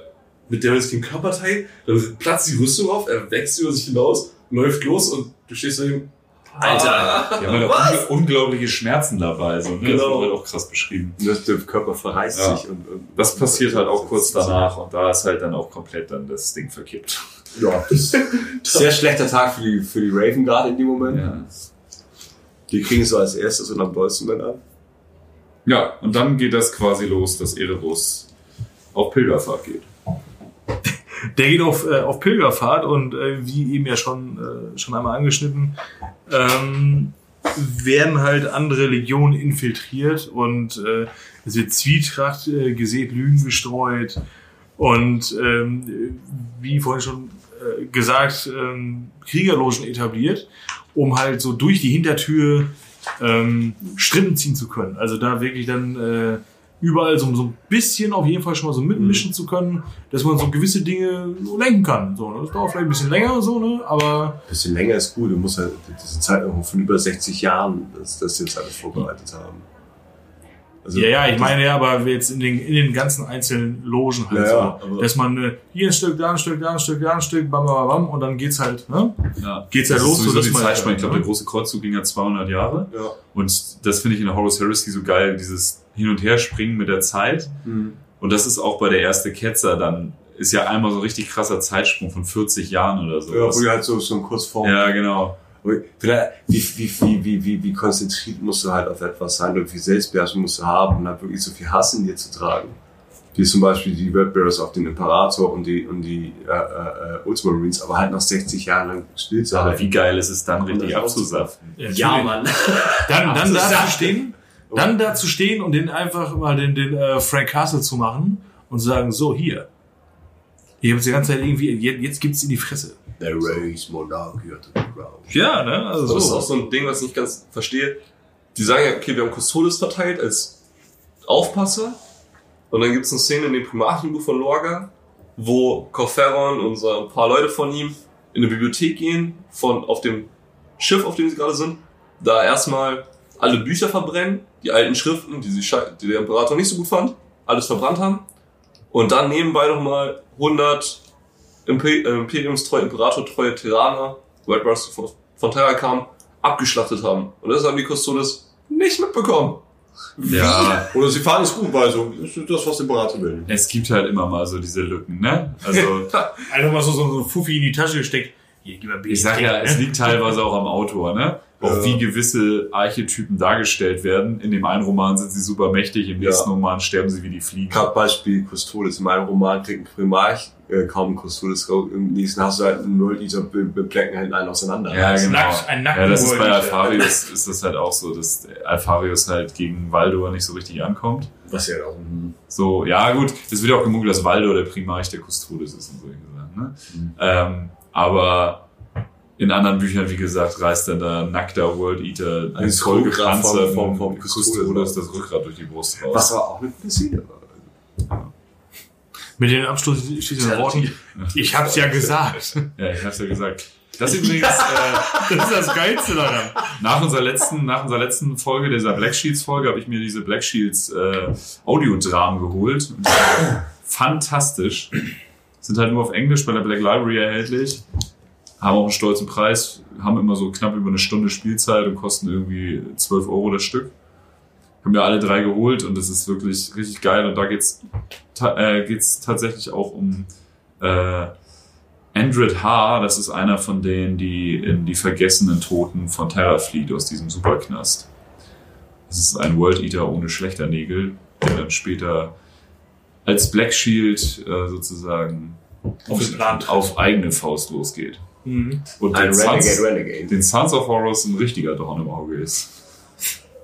mit dem den Körper teilt, dann platzt die Rüstung auf, er wächst über sich hinaus, läuft los und du stehst daneben, Alter, Ah, die haben halt auch un unglaubliche Schmerzen dabei, so, ne? Das Genau. wird halt auch krass beschrieben. das, der Körper verreißt Ja. sich. Und, und Das passiert halt auch kurz danach und da ist halt dann auch komplett dann das Ding verkippt. Ja, das ist sehr schlechter Tag für die, für die Raven gerade in dem Moment. Ja. Die kriegen es so als erstes und am dollsten dann an. Ja, und dann geht das quasi los, dass Erebus auf Pilgerfahrt geht. Der geht auf, äh, auf Pilgerfahrt und äh, wie eben ja schon, äh, schon einmal angeschnitten, ähm, werden halt andere Legionen infiltriert und äh, es wird Zwietracht äh, gesät, Lügen gestreut und ähm, wie vorhin schon äh, gesagt, ähm, Kriegerlogen etabliert, um halt so durch die Hintertür ähm, Strippen ziehen zu können. Also da wirklich dann äh, überall so, so ein bisschen auf jeden Fall schon mal so mitmischen zu können, dass man so gewisse Dinge so lenken kann. So, ne? Das dauert vielleicht ein bisschen länger, so, ne? aber Ein bisschen länger ist gut. Du musst halt diese Zeit von über 60 Jahren, dass das jetzt alles vorbereitet haben. Also, ja, ja, ich meine ja, aber jetzt in den, in den ganzen einzelnen Logen halt Ja, ja, so, aber- dass man äh, hier ein Stück, da ein Stück, da ein Stück, da ein Stück, bam, bam, bam, und dann geht's halt, ne? Ja. Geht's halt Das los, ist so dass die man- Zeitspanne. Ich glaube, ja. der große Kreuzzug ging ja 200 Jahre. Ja. Und das finde ich in der Horus Heresy so geil, dieses Hin- und Herspringen mit der Zeit. Mhm. Und das ist auch bei der erste Ketzer dann, ist ja einmal so ein richtig krasser Zeitsprung von 40 Jahren oder so. Ja, wo halt so, so kurz vor. Ja, genau. Vielleicht, wie, wie, wie, wie, wie, wie konzentriert musst du halt auf etwas sein und wie Selbstbeherrschung musst du haben und halt wirklich so viel Hass in dir zu tragen. Wie zum Beispiel die Red Bearers auf den Imperator und die, und die äh, äh, Ultramarines, aber halt nach 60 Jahren lang still zu Aber wie geil ist es dann, Und richtig abzusaften? Ja, Mann. Dann, dann da zu stehen, dann da zu stehen und den einfach mal den, den äh, Frank Castle zu machen und zu sagen, so hier. Ihr habt die ganze Zeit irgendwie, jetzt, jetzt gibt's in die Fresse. They raise monarchy to the ground. Ja, ne? Also Das ist auch so. so ein Ding, was ich nicht ganz verstehe. Die sagen ja, okay, wir haben Custodes verteilt als Aufpasser. Und dann gibt es eine Szene in dem Primarchenbuch von Lorga, wo Corferon und so ein paar Leute von ihm in eine Bibliothek gehen, von auf dem Schiff, auf dem sie gerade sind, da erstmal alle Bücher verbrennen, die alten Schriften, die, sie, die der Imperator nicht so gut fand, alles verbrannt haben. Und dann nebenbei nochmal 100 Imper äh, Imperiumstreue, Imperatortreue Terraner, White Rust von, von Terra kam, abgeschlachtet haben. Und das haben die Custodes nicht mitbekommen. Ja, Oder sie fahren es gut, weil so, das ist das, was der Berater will. es gibt halt immer mal so diese Lücken, ne? Also, Einfach mal so, so, so ein Fuffi in die Tasche gesteckt. Hier, gib mal Bier. ich sag ja, es liegt teilweise auch am Autor, ne? Auch Ja. wie gewisse Archetypen dargestellt werden. In dem einen Roman sind sie super mächtig, im Ja. nächsten Roman sterben sie wie die Fliegen. Gerade Beispiel Custodes. In meinem Roman kriegt ein Primarch äh, kaum ein Custodes. Im nächsten hast du halt einen World Eater, beplecken halt einen auseinander. Ja, genau. Nackt- ein nackten ja, das ist bei. Alpharius ist das halt auch so, dass Alpharius halt gegen Valdor nicht so richtig ankommt. Was ja auch. So, ja gut, es wird ja auch gemunkelt, dass Valdor der Primarch der Custodes ist und solche Sachen. Ne? Ähm, aber in anderen Büchern, wie gesagt, reißt dann da nackter World Eater Ein ein voll Rückgrat vom- vom-. Custodes das Rückgrat durch die Brust raus. Was aber auch eine Blesside war. Mit den abschließenden Worten. Ich hab's ja gesagt. Ja, ich hab's ja gesagt. Das ist übrigens äh, Das ist das Geilste daran. nach unserer letzten, nach unserer letzten Folge, dieser Black Shields Folge, habe ich mir diese Black Shields äh, Audiodramen geholt. Fantastisch. Sind halt nur auf Englisch bei der Black Library erhältlich. Haben auch einen stolzen Preis. Haben immer so knapp über eine Stunde Spielzeit und kosten irgendwie 12 Euro das Stück. Haben wir alle drei geholt und das ist wirklich richtig geil. Und da geht's, ta äh, geht's tatsächlich auch um äh, Andred H., das ist einer von denen, die in die vergessenen Toten von Terra flieht aus diesem Superknast. Das ist ein World Eater ohne Schlechternägel, der dann später als Black Shield äh, sozusagen Auf auf eigene Faust losgeht. Mhm. Und Ein den Renegade, Sons, Renegade. den Sons of Horus ein richtiger Dorn im Auge ist.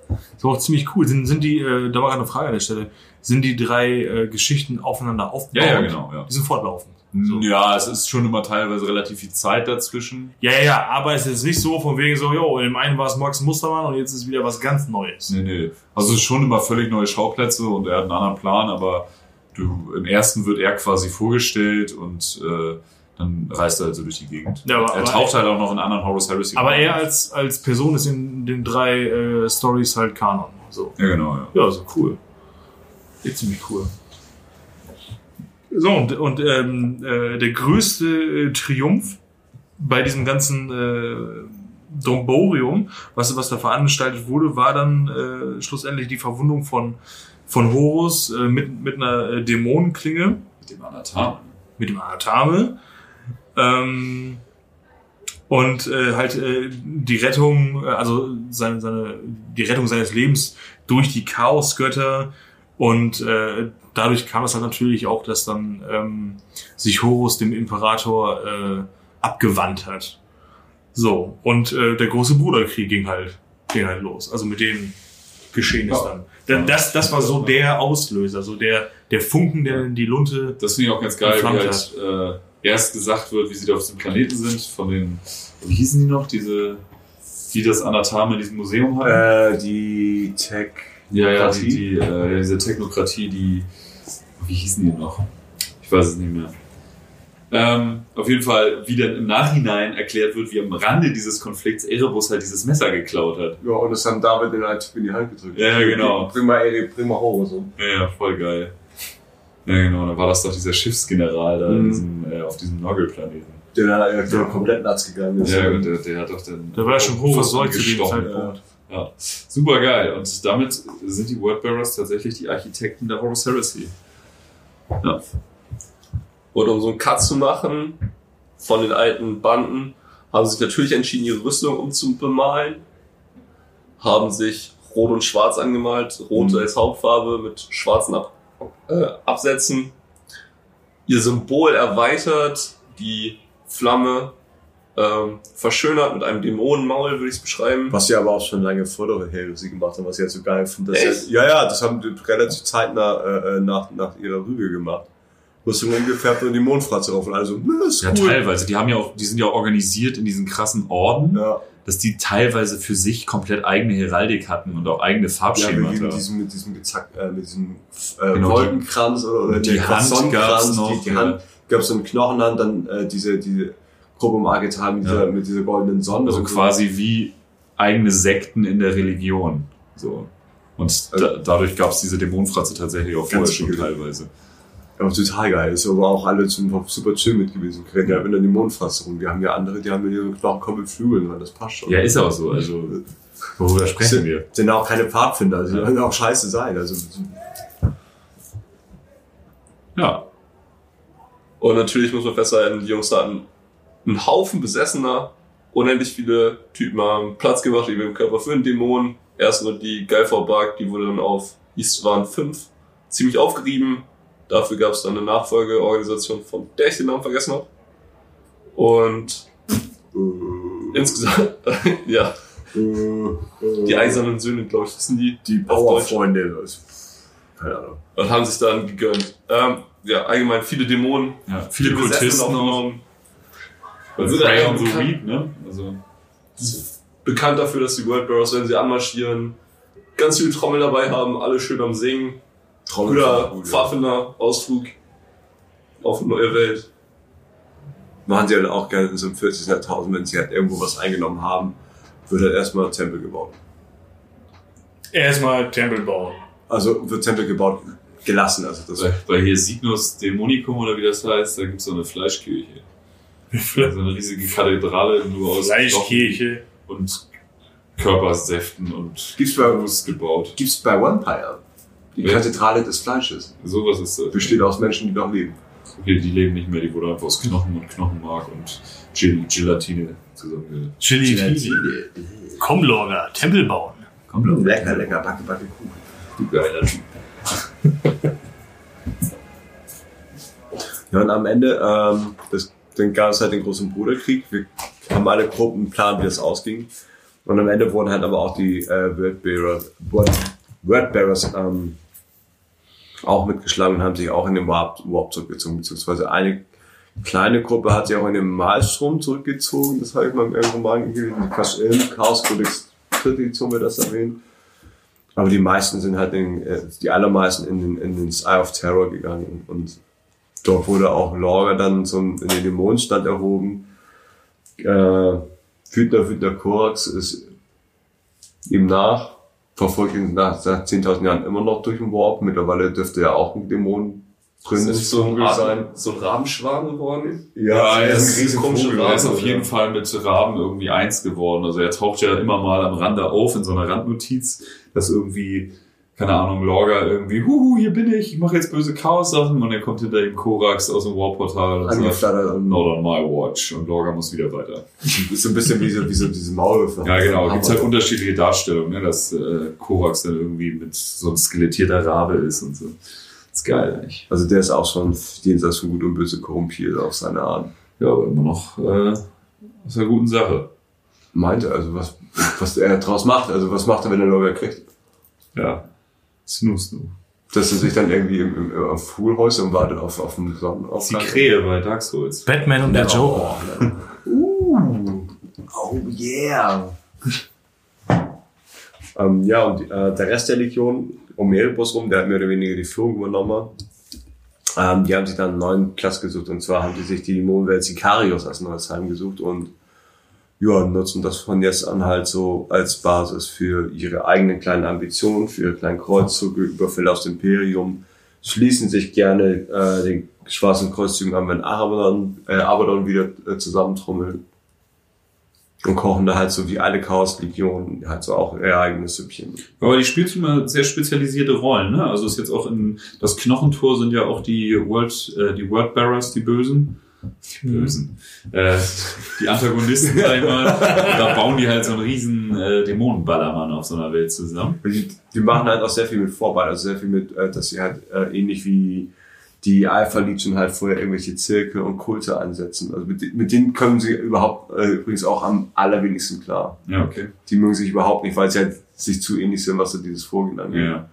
Das war auch ziemlich cool. Sind, sind die, äh, da war eine Frage an der Stelle, sind die drei äh, Geschichten aufeinander aufbauend? Ja, ja, genau. Ja. Die sind fortlaufend. So. ja, es ist schon immer teilweise relativ viel Zeit dazwischen. Ja, ja, ja, aber es ist nicht so von wegen so, jo, dem einen war es Max Mustermann und jetzt ist wieder was ganz Neues. Nee, nee. Also es ist schon immer völlig neue Schauplätze und er hat einen anderen Plan, aber du, im ersten wird er quasi vorgestellt und äh, dann reist er halt so durch die Gegend. Ja, aber- er taucht halt auch noch in anderen Horus Heresy. Aber er als, als Person ist in den drei äh, Stories halt Kanon. So. Ja, genau, ja. Ja, so cool. Ist ziemlich cool. So, und, und ähm, äh, der größte äh, Triumph bei diesem ganzen äh, Domborium, was, was da veranstaltet wurde, war dann äh, schlussendlich die Verwundung von, von Horus äh, mit, mit einer äh, Dämonenklinge, Mit dem Anatam. mit dem Anatame. Ähm, und äh, halt äh, die Rettung, äh, also seine, seine, die Rettung seines Lebens durch die Chaosgötter und äh, dadurch kam es halt natürlich auch, dass dann ähm, sich Horus dem Imperator äh, abgewandt hat. So, und äh, der große Bruderkrieg ging halt, ging halt los. Also mit dem geschehen ist Ja. dann. Da- Das, das war so der Auslöser, so der, der Funken, der in die Lunte. Das finde ich auch ganz geil, wie halt äh, erst gesagt wird, wie sie da auf diesem Planeten sind, von den, wie hießen die noch, diese, die das Anatam in diesem Museum haben? Äh, die Tech. Ja, ja, die, die, äh, diese Technokratie, die, wie hießen die noch? Ich weiß es nicht mehr. Ähm, auf jeden Fall, wie dann im Nachhinein erklärt wird, wie am Rande dieses Konflikts Erebus halt dieses Messer geklaut hat. Ja, und das haben David in einen Typ in die Hand gedrückt. Ja, ja, genau. Prima, Eri, prima Horror, so. Ja, ja, voll geil. Ja, genau, dann war das doch dieser Schiffsgeneral da in Mhm. diesem, äh, auf diesem Noggelplaneten. Der, der, der komplett nuts gegangen ist. Ja, und der, der hat doch dann. Da war ja schon fast Soll zu dem gestochen. Zeitpunkt. Ja, super geil. Und damit sind die Wordbearers tatsächlich die Architekten der Horus Heresy. Ja. Und um so einen Cut zu machen von den alten Banden, haben sie sich natürlich entschieden, ihre Rüstung umzubemalen, haben sich rot und schwarz angemalt, rot als Hauptfarbe mit schwarzen Ab äh, Absätzen, ihr Symbol erweitert, die Flamme ähm, verschönert mit einem Dämonenmaul, würde ich es beschreiben. Was sie aber auch schon lange vor der Heresy gemacht haben, was ich jetzt so geil finde. dass sie- Ja, ja, das haben die relativ zeitnah äh, äh, nach, nach ihrer Rüge gemacht. Rüstung umgefärbt und die Mondfratze drauf und alle so, "Na, ist Ja, cool. teilweise. Die haben ja auch, die sind ja auch organisiert in diesen krassen Orden, Ja, dass die teilweise für sich komplett eigene Heraldik hatten und auch eigene ja Farbschemata. wie mit diesem, mit diesem gezack, äh, mit diesem äh, Genau, Wolkenkranz oder, oder die der Hand gab's noch, die, die ja. Hand gab so eine Knochenhand, dann äh, diese, diese Gruppe um Argetal mit, dieser, Ja. mit dieser goldenen Sonne. Also und so. quasi wie eigene Sekten in der Religion. So. Und da, dadurch gab es diese Dämonenfratze tatsächlich auch vorher schon teilweise. Aber total geil. Ist aber auch alle super chill mit gewesen. Wir ja immer die Mondfratze rum. Wir haben ja andere, die haben ja ihre Knochen mit Flügeln, weil das passt schon. Ja, ist auch so. Also, worüber sprechen sind, wir? sind auch keine Pfadfinder, also die Ja. können auch scheiße sein. Also Ja. Und natürlich muss man festhalten, die Jungs hatten einen Haufen Besessener, unendlich viele Typen haben Platz gemacht, die im Körper für einen Dämon. Erst nur die Geilvorbag, die wurde dann auf, waren fünf, ziemlich aufgerieben. Dafür gab es dann eine Nachfolgeorganisation, von der ich den Namen vergessen habe. Und äh, insgesamt, ja, äh, die eisernen Söhne, glaube ich, hießen die. die. Powerfreunde. Keine Ahnung. Und haben sich dann gegönnt. Ähm, ja, allgemein viele Dämonen, ja. Viele Kultisten auch. Also Sind Prey eigentlich on the bekannt- Reed, ne? Also, bekannt dafür, dass die World Bearers, wenn sie anmarschieren, ganz viele Trommel dabei haben, alle schön am Singen. Trommel Oder gut, ja. Pfadfinder, Ausflug auf eine neue Welt. Machen sie halt auch gerne in so einem 40 Jahrtausend, wenn sie halt irgendwo was eingenommen haben, wird halt erstmal Tempel gebaut. Erstmal Tempel bauen. Also wird Tempel gebaut, gelassen. Also das weil, weil hier Signus Dämonicum oder wie das heißt, da gibt's so eine Fleischkirche. So eine riesige Kathedrale nur aus Fleischkirche. Knochen und Körpersäften und gibt's bei, gebaut. gibt's bei Vampire. Die Ja. Kathedrale des Fleisches. Sowas ist das. Besteht aus Menschen, die noch leben. Okay, die leben nicht mehr, die wurde einfach aus Knochen und Knochenmark und Gel Gelatine zusammen. Chili. Komm, Lorga, Tempel bauen. Komm, Lecker, lecker, backe, backe, Kuchen. du geiler Typ. Ja, und am Ende, ähm, das, dann gab es halt den großen Bruderkrieg. Wir haben alle Gruppen einen Plan, wie das ausging. Und am Ende wurden halt aber auch die äh, Wordbearer, Word, Wordbearers ähm, auch mitgeschlagen und haben sich auch in den Warp, Warp zurückgezogen. Beziehungsweise eine kleine Gruppe hat sich auch in den Maelstrom zurückgezogen. Das habe ich mal irgendeinem Roman gelesen. Fast im Chaos Codex Tradition wird das erwähnt. Aber die meisten sind halt in, äh, die allermeisten in den, in den Eye of Terror gegangen und Dort wurde auch Lorga dann zum, in den Dämonenstand erhoben. Äh, Wütner, Wütner Korax ist ihm nach, verfolgt ihn nach, nach 10.000 Jahren immer noch durch den Warp. Mittlerweile dürfte ja auch ein Dämon drin Ist so ein, sein. Raben, so ein Rabenschwarm geworden. Ja, er er ist, ein riesen komische Vogel. Er ist auf jeden ja. Fall mit Raben irgendwie eins geworden. Also er taucht ja immer mal am Rande auf in so einer Randnotiz, dass irgendwie, keine Ahnung, Lorga irgendwie, huhu, hier bin ich, ich mache jetzt böse Chaos-Sachen und dann kommt hinter ihm Korax aus dem Warportal und sagt, not on my watch und Lorga muss wieder weiter. ist so ein bisschen wie so, wie so diese Maulwürfe. Ja, genau. Gibt halt unterschiedliche Darstellungen, ne? dass äh, Korax dann irgendwie mit so ein skelettierter Rabe ist und so. ist geil eigentlich. Also der ist auch schon jenseits von Gut und Böse korrumpiert auf seine Art. Ja, aber immer noch äh, aus einer guten Sache. Meinte, also was, was er draus macht. Also was macht er, wenn er Lorga kriegt? Ja. Snoo, snoo. Dass er sich dann irgendwie im, im, im auf Pool häuselt und wartet auf, auf den ist die Sonnenaufgang. Krähe bei Dark Souls. Batman und der Joker. Uh, oh yeah. ähm, ja, und äh, der Rest der Legion um Merebus rum, der hat mehr oder weniger die Führung übernommen. Ähm, die haben sich dann einen neuen Platz gesucht und zwar haben die sich die Dämonenwelt Sicarios als neues Heim gesucht und ja, nutzen das von jetzt an halt so als Basis für ihre eigenen kleinen Ambitionen, für ihre kleinen Kreuzzüge, Überfälle aufs Imperium, schließen sich gerne äh, den schwarzen Kreuzzügen an, wenn Abaddon, äh, Abaddon wieder äh, zusammentrommelt. Und kochen da halt so wie alle Chaos-Legionen halt so auch ihr eigenes Süppchen. Aber die spielt immer sehr spezialisierte Rollen, ne? Also ist jetzt auch in das Knochentor sind ja auch die World, äh, die Wordbearers, die Bösen. Die Bösen. Äh, die Antagonisten, sag ich mal. da bauen die halt so einen riesen äh, Dämonenballermann auf so einer Welt zusammen. Und Die, die machen halt auch sehr viel mit Vorbereitung, also sehr viel mit, äh, dass sie halt äh, ähnlich wie die Alpha-Legion halt vorher irgendwelche Zirkel und Kulte ansetzen. Also mit, mit denen kommen sie überhaupt äh, übrigens auch am allerwenigsten klar. Ja, okay. Die mögen sich überhaupt nicht, weil sie halt sich zu ähnlich sind, was so dieses Vorgehen angeht. Ja.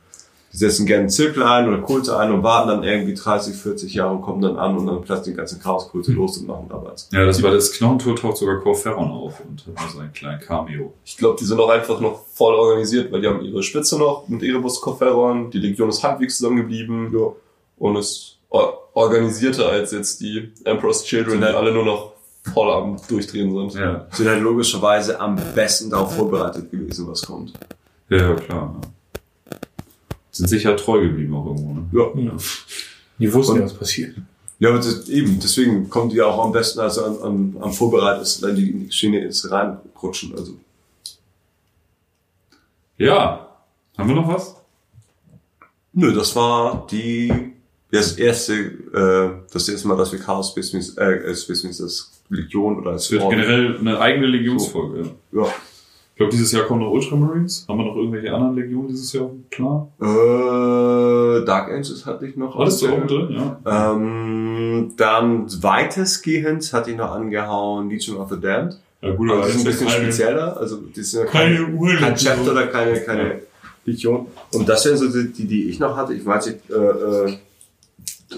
Die setzen gerne Zirkel ein oder Kulte ein und warten dann irgendwie 30, 40 Jahre und kommen dann an und dann platzen die ganzen Chaos-Kulte los und machen da was. Ja, das war das Knochentor taucht sogar Corferon auf und hat mal so einen kleinen Cameo. Ich glaube, die sind auch einfach noch voll organisiert, weil die haben ihre Spitze noch mit Erebus Corferon, die Legion ist halbwegs zusammengeblieben Ja. und ist or organisierter als jetzt die Emperor's Children, die alle nur noch voll am Durchdrehen sind. Ja, Sind halt logischerweise am besten darauf vorbereitet gewesen, was kommt. ja, klar. Ja. Sind sicher treu geblieben auch irgendwo, ne? Ja. Die wussten Und- ja, was passiert. Ja, aber das, eben, deswegen kommt die ja auch am besten, also am, am, am vorbereitetsten, wenn die in die Schiene ins reinrutschen. Also, Ja. Haben wir noch was? nö, das war die, das erste, äh, das erste Mal, dass wir Chaos Space Marines, äh, Space Marines, das Legion oder das Es wird generell eine eigene Legionsfolge. Ja. Ja. Ich glaube, dieses Jahr kommen noch Ultramarines. Haben wir noch irgendwelche anderen Legionen dieses Jahr? Klar. Äh, Dark Angels hatte ich noch. Alles so auf oben drin, ja. Ähm, dann weitestgehend hatte ich noch angehauen Legion of the Damned. Ja, gut, Also die sind ein das bisschen ist keine- spezieller. Also die sind ja Keine kein, Urlegion. kein Chapter oder keine, keine Legion. Und das wären so die, die, die ich noch hatte. Ich weiß nicht, äh, äh,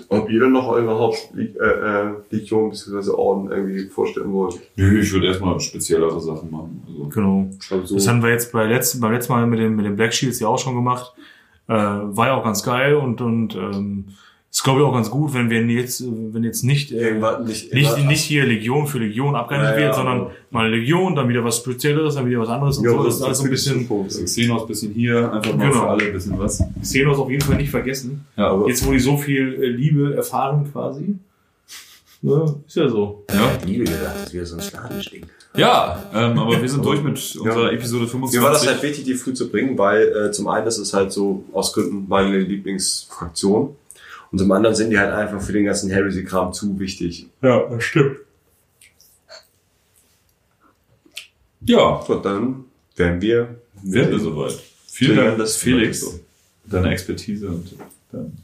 ob ihr noch überhaupt Le- äh, äh, bzw. Orden irgendwie vorstellen wollt. Nö, ich würde erstmal speziellere Sachen machen. Also, Genau. Also so, Das haben wir jetzt bei letzten, beim letzten Mal mit dem, mit dem Black Shields ja auch schon gemacht. Äh, war ja auch ganz geil und, und ähm, ist glaube ich auch ganz gut, wenn wir jetzt, wenn jetzt nicht, äh, nicht, nicht, nicht hier Legion für Legion abgehandelt Ja, ja, wird, sondern mal Legion, dann wieder was Spezielleres, dann wieder was anderes und Ja, so. Das ist alles so ein bisschen. Xenos bisschen hier, einfach mal Genau. für alle ein bisschen was. Xenos auf jeden Fall nicht vergessen. Ja, aber Jetzt, wo die so viel äh, Liebe erfahren quasi. Ne, ist ja so. ja, Liebe gedacht, das wäre so ein Spanisch-Ding. ja ähm, aber wir sind durch mit unserer Ja. Episode 25. Mir war das halt wichtig, die früh zu bringen, weil äh, zum einen ist es halt so aus Gründen meine Lieblingsfraktion und zum anderen sind die halt einfach für den ganzen Heresy-Kram zu wichtig. Ja, das stimmt. ja, Und dann werden wir... werden wir soweit. Vielen Dank, Dank, Felix, Felix. deine Expertise und dein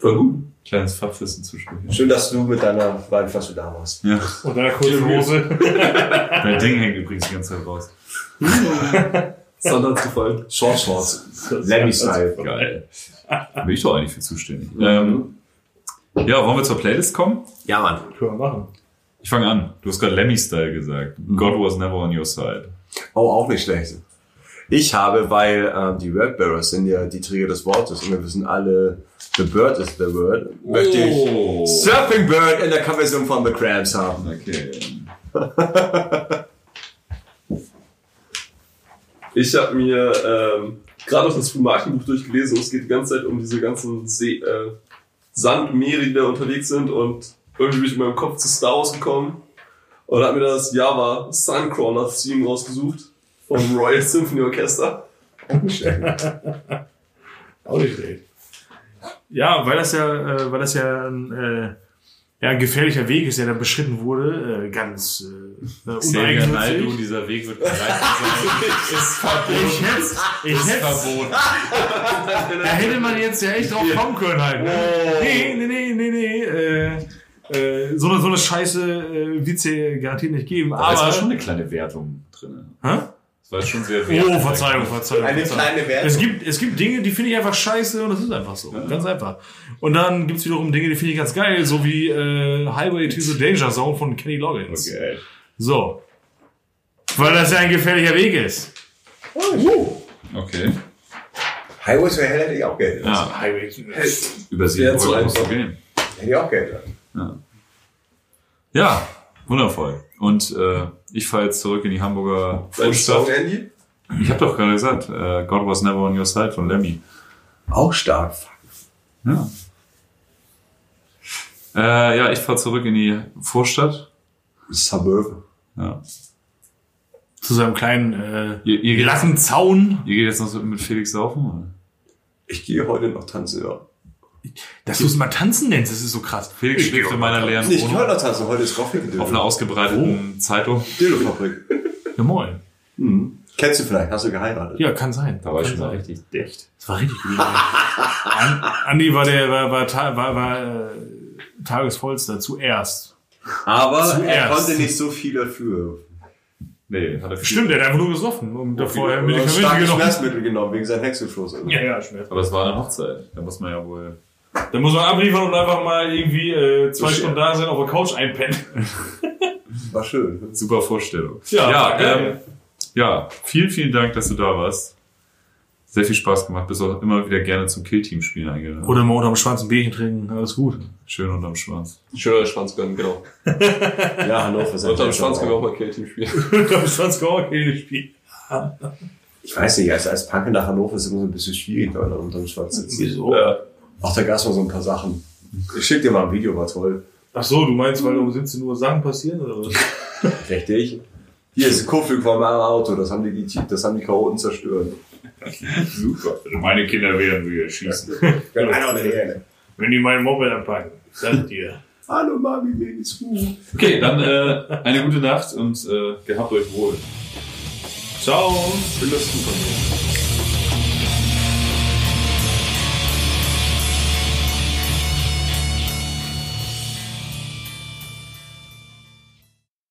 War gut. kleines Fachwissen zu sprechen. Schön, dass du mit deiner Weinflasche da warst. Ja, Und deiner kurzen Hose. dein Ding hängt übrigens die ganze Zeit raus. Sonder's gefallen. Short Shorts. Lemmy-Style. Geil. Da bin ich doch eigentlich für zuständig. Ähm, ja, wollen wir zur Playlist kommen? Ja, Mann. Können wir machen. Ich fange an. Du hast gerade Lemmy-Style gesagt. God was never on your side. Oh, auch nicht schlecht. Ich habe, weil ähm, die Wordbearers sind ja die Träger des Wortes und wir wissen alle, the bird is the word, möchte Oh. ich Surfing Bird in der Coverversion von The Cramps haben. Okay. Ich habe mir ähm, gerade noch das Markenbuch durchgelesen und es geht die ganze Zeit um diese ganzen See, äh, Sandmeere, die da unterwegs sind und irgendwie bin ich in meinem Kopf zu Star Wars gekommen und habe mir das Java Suncrawler Theme rausgesucht vom Royal Symphony Orchester. Auch nicht schlecht. Ja, weil das ja, äh, weil das ja ein, äh, ja, ein gefährlicher Weg ist, der da beschritten wurde, äh, ganz äh, Naidoo, uneigennützig. dieser Weg wird erreicht sein. ist verboten. Ich hätte, ich Ist hätte, verboten. da hätte man jetzt ja echt drauf kommen können halt. Ne? Nee, nee, nee, nee, nee. Äh, äh, so eine, so eine Scheiße äh, wird's hier garantiert nicht geben. Aber es war Aber, schon eine kleine Wertung drin. Hä? Es war schon sehr Oh, Verzeihung, Verzeihung. Eine Verzeihung. kleine Wertung. Es gibt, es gibt Dinge, die finde ich einfach scheiße und das ist einfach so. Ganz einfach. Und dann gibt's wiederum Dinge, die finde ich ganz geil, so wie äh, Highway to the Danger Zone von Kenny Loggins. Okay. So. Weil das ja ein gefährlicher Weg ist. Okay. Highways for Hell hätte ich auch Geld. Ja, Highway über sieben Wäre zu Euro du gehen. Hätte ich auch Geld. Ja, wundervoll. Und äh, ich fahre jetzt zurück in die Hamburger Vorstadt. Andy? Ich habe doch gerade gesagt, äh, God was never on your side von Lemmy. Auch stark. Ja. Äh, ja, ich fahre zurück in die Vorstadt. Suburb. Ja. zu seinem kleinen äh, Ihr, ihr, glatten Zaun. ihr geht jetzt noch so mit Felix saufen? Oder? Ich gehe heute noch tanzen, ja. Dass du es mal tanzen nennst, das ist so krass. Felix schläft in meiner leeren ich gehe heute Wohnung noch tanzen. Heute ist Coffee auf einer ausgebreiteten Zeitung. Dildo-Fabrik. Ja, moin. Mhm. Kennst du vielleicht? Hast du geheiratet? Ja, kann sein. Da war ich schon mal sein. richtig dicht. Das war richtig gut. An, Andi war der, war, war, war, war äh, Tagesvollster zuerst. Aber er Zuerst. konnte nicht so viel dafür. Nee, hat er viel. Stimmt, er hat einfach nur gesoffen und davor Er hat Medikamente genommen. Schmerzmittel genommen wegen seinem Hexenschuss. Ja, ja, Schmerz. Aber es war eine Hochzeit. Da muss man ja wohl. Da muss man abliefern und einfach mal irgendwie äh, zwei Stunden da sein, auf der Couch einpennen. War schön. Super Vorstellung. Ja, ja, ähm, ja, vielen, vielen Dank, dass du da warst. Sehr viel Spaß gemacht. Bist auch immer wieder gerne zum Kill-Team-Spielen eingeladen. Oder mal unterm Schwanz ein Bierchen trinken, alles gut. Schön unterm Schwanz. Schöner Schwanz gönnen, genau. Ja, Hannover ist Unterm Schwanz können wir auch mal Kill-Team spielen. unterm Schwanz kann man kein Spiel. Ich weiß nicht, als, als Punker nach Hannover ist es immer so ein bisschen schwierig, wenn man unter dem Schwanz sitzt. Wieso? Ja. Ach, da gab es mal so ein paar Sachen. Ich schick dir mal ein Video, war toll. Ach so, du meinst, weil um 17 Uhr Sachen passieren oder was? Richtig. Hier ist ein Kufel von meinem Auto, das haben die, die, das haben die Chaoten zerstört. Super. Wenn meine Kinder wären, würde ich schießen. Wenn die mein Moped anpacken, sag dir. Hallo Mami, mir geht's gut. Okay, dann äh, eine gute Nacht und äh, gehabt euch wohl. Ciao. Ich will das super.